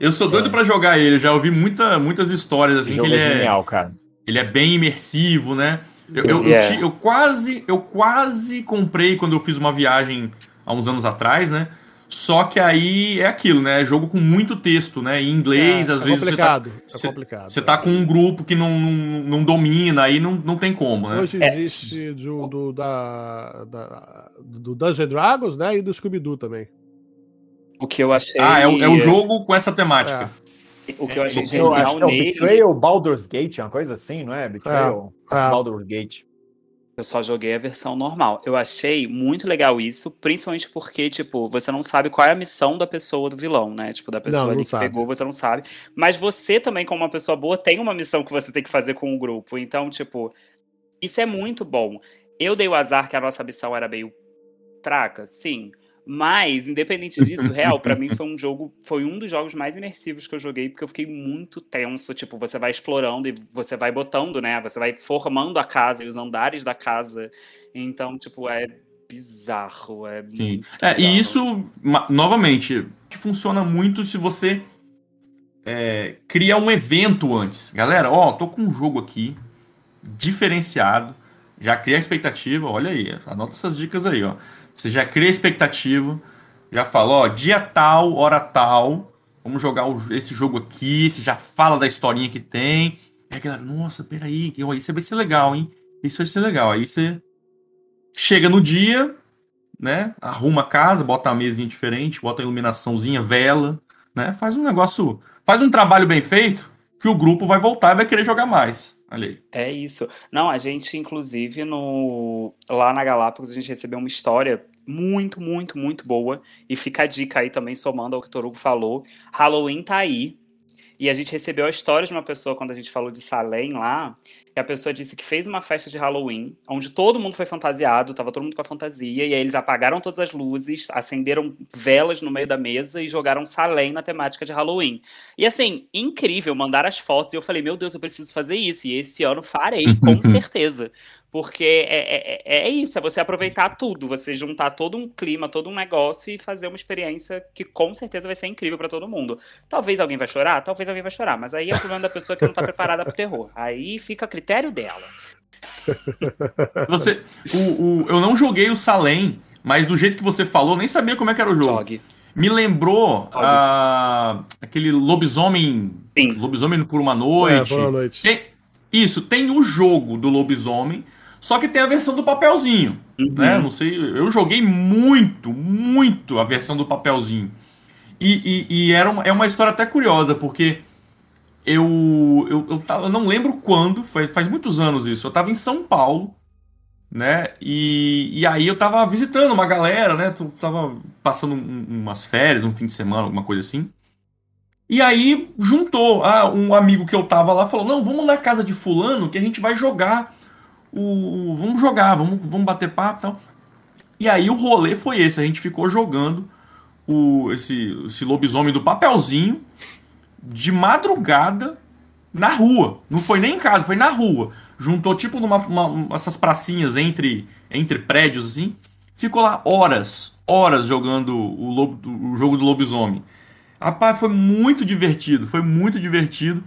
Eu sou doido é. para jogar ele, já ouvi muita, muitas histórias assim que ele é, genial, cara. Ele é bem imersivo, né? Eu, eu, yeah. eu, eu, quase, eu quase comprei quando eu fiz uma viagem há uns anos atrás, né? Só que aí é aquilo, né? É jogo com muito texto, né? Em inglês, é, às é vezes complicado, você tá, é complicado. Você tá com um grupo que não, não, não domina, aí não, não tem como, né? Hoje existe é. do, do, da, da, do Dungeon Dragons, né? E do Scooby-Doo também. O que eu achei. Ah, é o, é o jogo com essa temática. É. O que eu achei genial eu acho que é o Betrayal Baldur's Gate, uma coisa assim, não é? Betrayal é, é. Baldur's Gate. Eu só joguei a versão normal. Eu achei muito legal isso, principalmente porque, tipo, você não sabe qual é a missão da pessoa do vilão, né? Tipo, da pessoa não, ali não que sabe. pegou, você não sabe. Mas você também, como uma pessoa boa, tem uma missão que você tem que fazer com o grupo. Então, tipo, isso é muito bom. Eu dei o azar que a nossa missão era meio fraca, sim. Mas, independente disso, [LAUGHS] real, para mim foi um jogo, foi um dos jogos mais imersivos que eu joguei, porque eu fiquei muito tenso. Tipo, você vai explorando e você vai botando, né? Você vai formando a casa e os andares da casa. Então, tipo, é bizarro. É Sim. É, e isso, novamente, que funciona muito se você é, cria um evento antes. Galera, ó, tô com um jogo aqui diferenciado. Já cria a expectativa, olha aí, anota essas dicas aí, ó. Você já cria expectativa, já fala, ó, dia tal, hora tal, vamos jogar esse jogo aqui, você já fala da historinha que tem. E a galera, nossa, peraí, isso vai ser legal, hein? Isso vai ser legal. Aí você chega no dia, né? Arruma a casa, bota a mesinha diferente, bota a iluminaçãozinha, vela, né? Faz um negócio, faz um trabalho bem feito que o grupo vai voltar e vai querer jogar mais. É isso. Não, a gente, inclusive, no lá na Galápagos, a gente recebeu uma história muito, muito, muito boa. E fica a dica aí também, somando ao que o Torugo falou. Halloween tá aí. E a gente recebeu a história de uma pessoa quando a gente falou de Salem lá, que a pessoa disse que fez uma festa de Halloween, onde todo mundo foi fantasiado, tava todo mundo com a fantasia, e aí eles apagaram todas as luzes, acenderam velas no meio da mesa e jogaram Salem na temática de Halloween. E assim, incrível, mandaram as fotos, e eu falei, meu Deus, eu preciso fazer isso, e esse ano farei, com [LAUGHS] certeza. Porque é, é, é isso, é você aproveitar tudo, você juntar todo um clima, todo um negócio e fazer uma experiência que com certeza vai ser incrível para todo mundo. Talvez alguém vai chorar, talvez alguém vai chorar, mas aí é o problema da pessoa que não tá preparada pro terror. Aí fica a critério dela. Você, o, o, eu não joguei o Salem, mas do jeito que você falou, nem sabia como é que era o jogo. Jogue. Me lembrou uh, aquele lobisomem. Sim. Lobisomem por uma noite. É, por uma noite. Tem, isso, tem o jogo do lobisomem só que tem a versão do papelzinho. Uhum. Né? Não sei, eu joguei muito, muito a versão do papelzinho. E, e, e era uma, é uma história até curiosa, porque eu, eu, eu, tava, eu não lembro quando, foi, faz muitos anos isso. Eu estava em São Paulo, né? E, e aí eu estava visitando uma galera, né? Tava passando um, umas férias, um fim de semana, alguma coisa assim. E aí juntou, ah, um amigo que eu tava lá falou: Não, vamos na casa de Fulano que a gente vai jogar o, vamos jogar, vamos, vamos bater papo e tal. E aí o rolê foi esse, a gente ficou jogando o, esse, esse lobisomem do papelzinho de madrugada na rua. Não foi nem em casa, foi na rua. Juntou tipo numa uma, essas pracinhas entre, entre prédios assim. Ficou lá horas, horas jogando o, lobo, o jogo do lobisomem. Rapaz, foi muito divertido, foi muito divertido.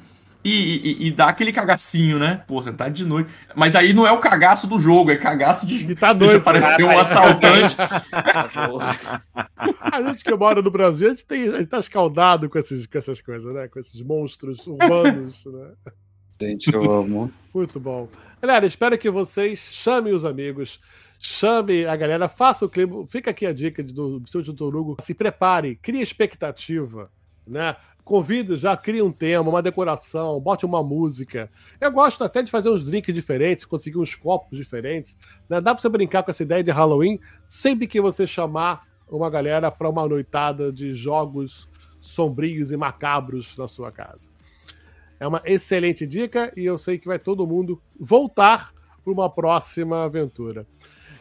E, e, e, dá aquele cagacinho, né? Pô, você tá de noite. Mas aí não é o cagaço do jogo, é cagaço de. que tá doido. Aparecer um assaltante. [LAUGHS] a gente que mora no Brasil, a gente, tem, a gente tá escaldado com, esses, com essas coisas, né? Com esses monstros urbanos, né? Gente, eu amo. Muito bom. Galera, espero que vocês chamem os amigos, chame a galera, faça o clima. Fica aqui a dica do, do seu Torugo. Se prepare, crie expectativa, né? Convide, já cria um tema, uma decoração, bote uma música. Eu gosto até de fazer uns drinks diferentes, conseguir uns copos diferentes. Né? Dá para você brincar com essa ideia de Halloween sempre que você chamar uma galera para uma noitada de jogos sombrios e macabros na sua casa. É uma excelente dica e eu sei que vai todo mundo voltar para uma próxima aventura.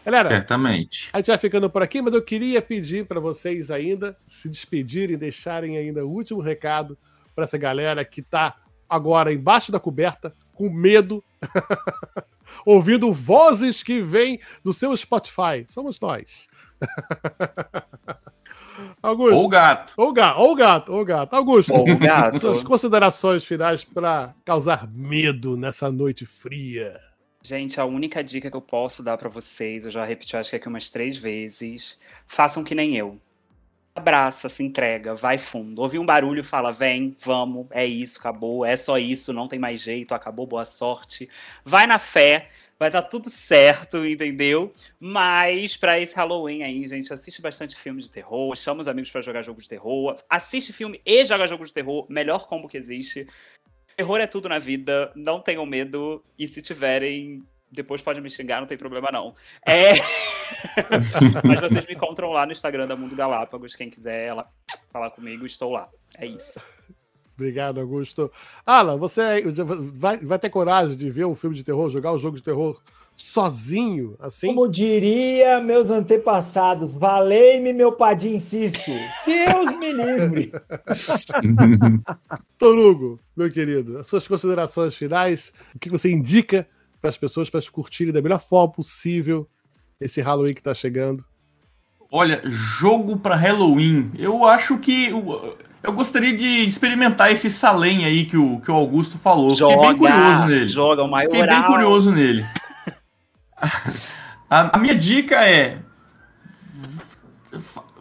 Galera, Certamente. a gente vai ficando por aqui, mas eu queria pedir para vocês ainda se despedirem, deixarem ainda o último recado para essa galera que está agora embaixo da coberta, com medo, [LAUGHS] ouvindo vozes que vêm do seu Spotify. Somos nós. [LAUGHS] Augusto. Ou gato. Ou gato, ou gato, ou gato. Augusto, Ou gato. suas considerações finais para causar medo nessa noite fria. Gente, a única dica que eu posso dar pra vocês, eu já repeti acho que aqui umas três vezes, façam que nem eu. Abraça, se entrega, vai fundo. Ouvi um barulho, fala, vem, vamos, é isso, acabou, é só isso, não tem mais jeito, acabou, boa sorte. Vai na fé, vai dar tudo certo, entendeu? Mas pra esse Halloween aí, gente, assiste bastante filme de terror, chama os amigos pra jogar jogo de terror, assiste filme e joga jogo de terror, melhor combo que existe. Terror é tudo na vida, não tenham medo, e se tiverem, depois pode me xingar, não tem problema não. É... [LAUGHS] Mas vocês me encontram lá no Instagram da Mundo Galápagos, quem quiser lá, falar comigo, estou lá. É isso. Obrigado, Augusto. Alan, você vai, vai ter coragem de ver um filme de terror, jogar um jogo de terror sozinho, assim? Como diria meus antepassados, valei-me meu padim insisto. Deus me livre. [LAUGHS] Torugo, meu querido, as suas considerações finais, o que você indica para as pessoas para curtirem da melhor forma possível esse Halloween que está chegando? Olha, jogo pra Halloween. Eu acho que. Eu, gostaria de experimentar esse Salem aí que o, que o Augusto falou. Fiquei bem curioso nele. Joga o maioral. Fiquei bem curioso nele. A, minha dica é.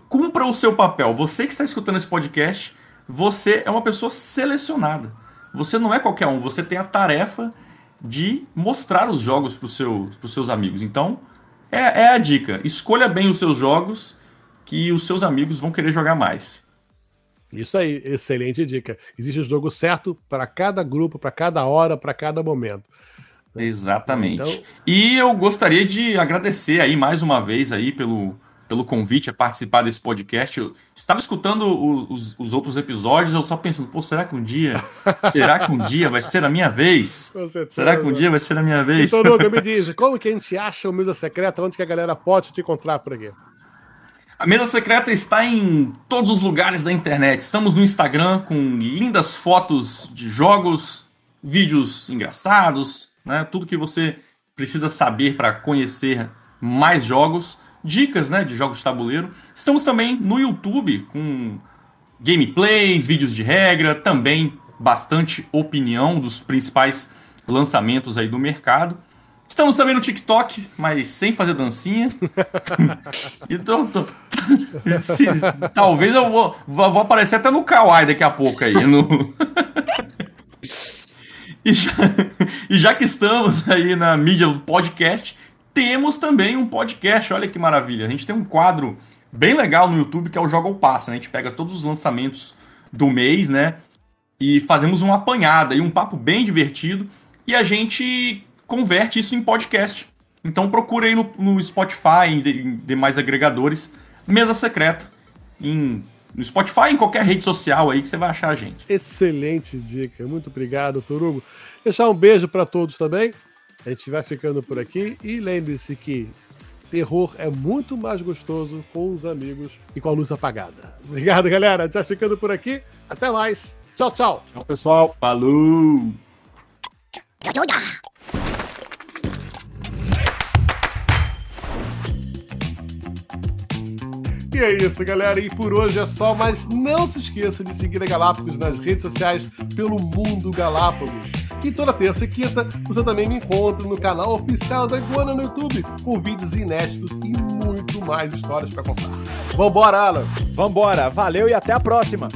Cumpra o seu papel. Você que está escutando esse podcast, você é uma pessoa selecionada. Você não é qualquer um. Você tem a tarefa de mostrar os jogos para os seu, seus amigos. Então, é, é a dica. Escolha bem os seus jogos que os seus amigos vão querer jogar mais. Isso aí, excelente dica. Existe o jogo certo para cada grupo, para cada hora, para cada momento. Exatamente. Então- E eu gostaria de agradecer aí mais uma vez aí pelo, pelo convite a participar desse podcast. Eu estava escutando os, os outros episódios, eu só pensando, pô, será que um dia, [LAUGHS] será que um dia vai ser a minha vez? Será que um dia vai ser a minha vez? Então, Luca, me diz, [LAUGHS] como que a gente acha o Mesa Secreta? Onde que a galera pode te encontrar por aqui? A mesa secreta está em todos os lugares da internet. Estamos no Instagram com lindas fotos de jogos, vídeos engraçados, né? Tudo que você precisa saber para conhecer mais jogos, dicas, né, de jogos de tabuleiro. Estamos também no YouTube com gameplays, vídeos de regra, também bastante opinião dos principais lançamentos aí do mercado. Estamos também no TikTok, mas sem fazer dancinha. [LAUGHS] então, tô- [LAUGHS] talvez eu vou, vou, vou aparecer até no Kawaii daqui a pouco aí. no- [LAUGHS] e, já, [LAUGHS] e já que estamos aí na mídia do podcast, temos também um podcast. Olha que maravilha. A gente tem um quadro bem legal no YouTube que é o Joga ou Passa. né? A gente pega todos os lançamentos do mês, né? E fazemos uma apanhada e um papo bem divertido. E a gente converte isso em podcast. Então procura aí no, no Spotify, em demais agregadores, Mesa Secreta. Em, no Spotify, em qualquer rede social aí que você vai achar a gente. Excelente dica. Muito obrigado, Torugo. Deixar um beijo para todos também. A gente vai ficando por aqui. E lembre-se que terror é muito mais gostoso com os amigos e com a luz apagada. Obrigado, galera. A gente vai ficando por aqui. Até mais. Tchau, tchau. Tchau, pessoal. Falou! E é isso, galera. E por hoje é só, mas não se esqueça de seguir a Galápagos nas redes sociais pelo Mundo Galápagos. E toda terça e quinta você também me encontra no canal oficial da Iguana no YouTube, com vídeos inéditos e muito mais histórias para contar. Vambora, Alan! Vambora. Valeu e até a próxima.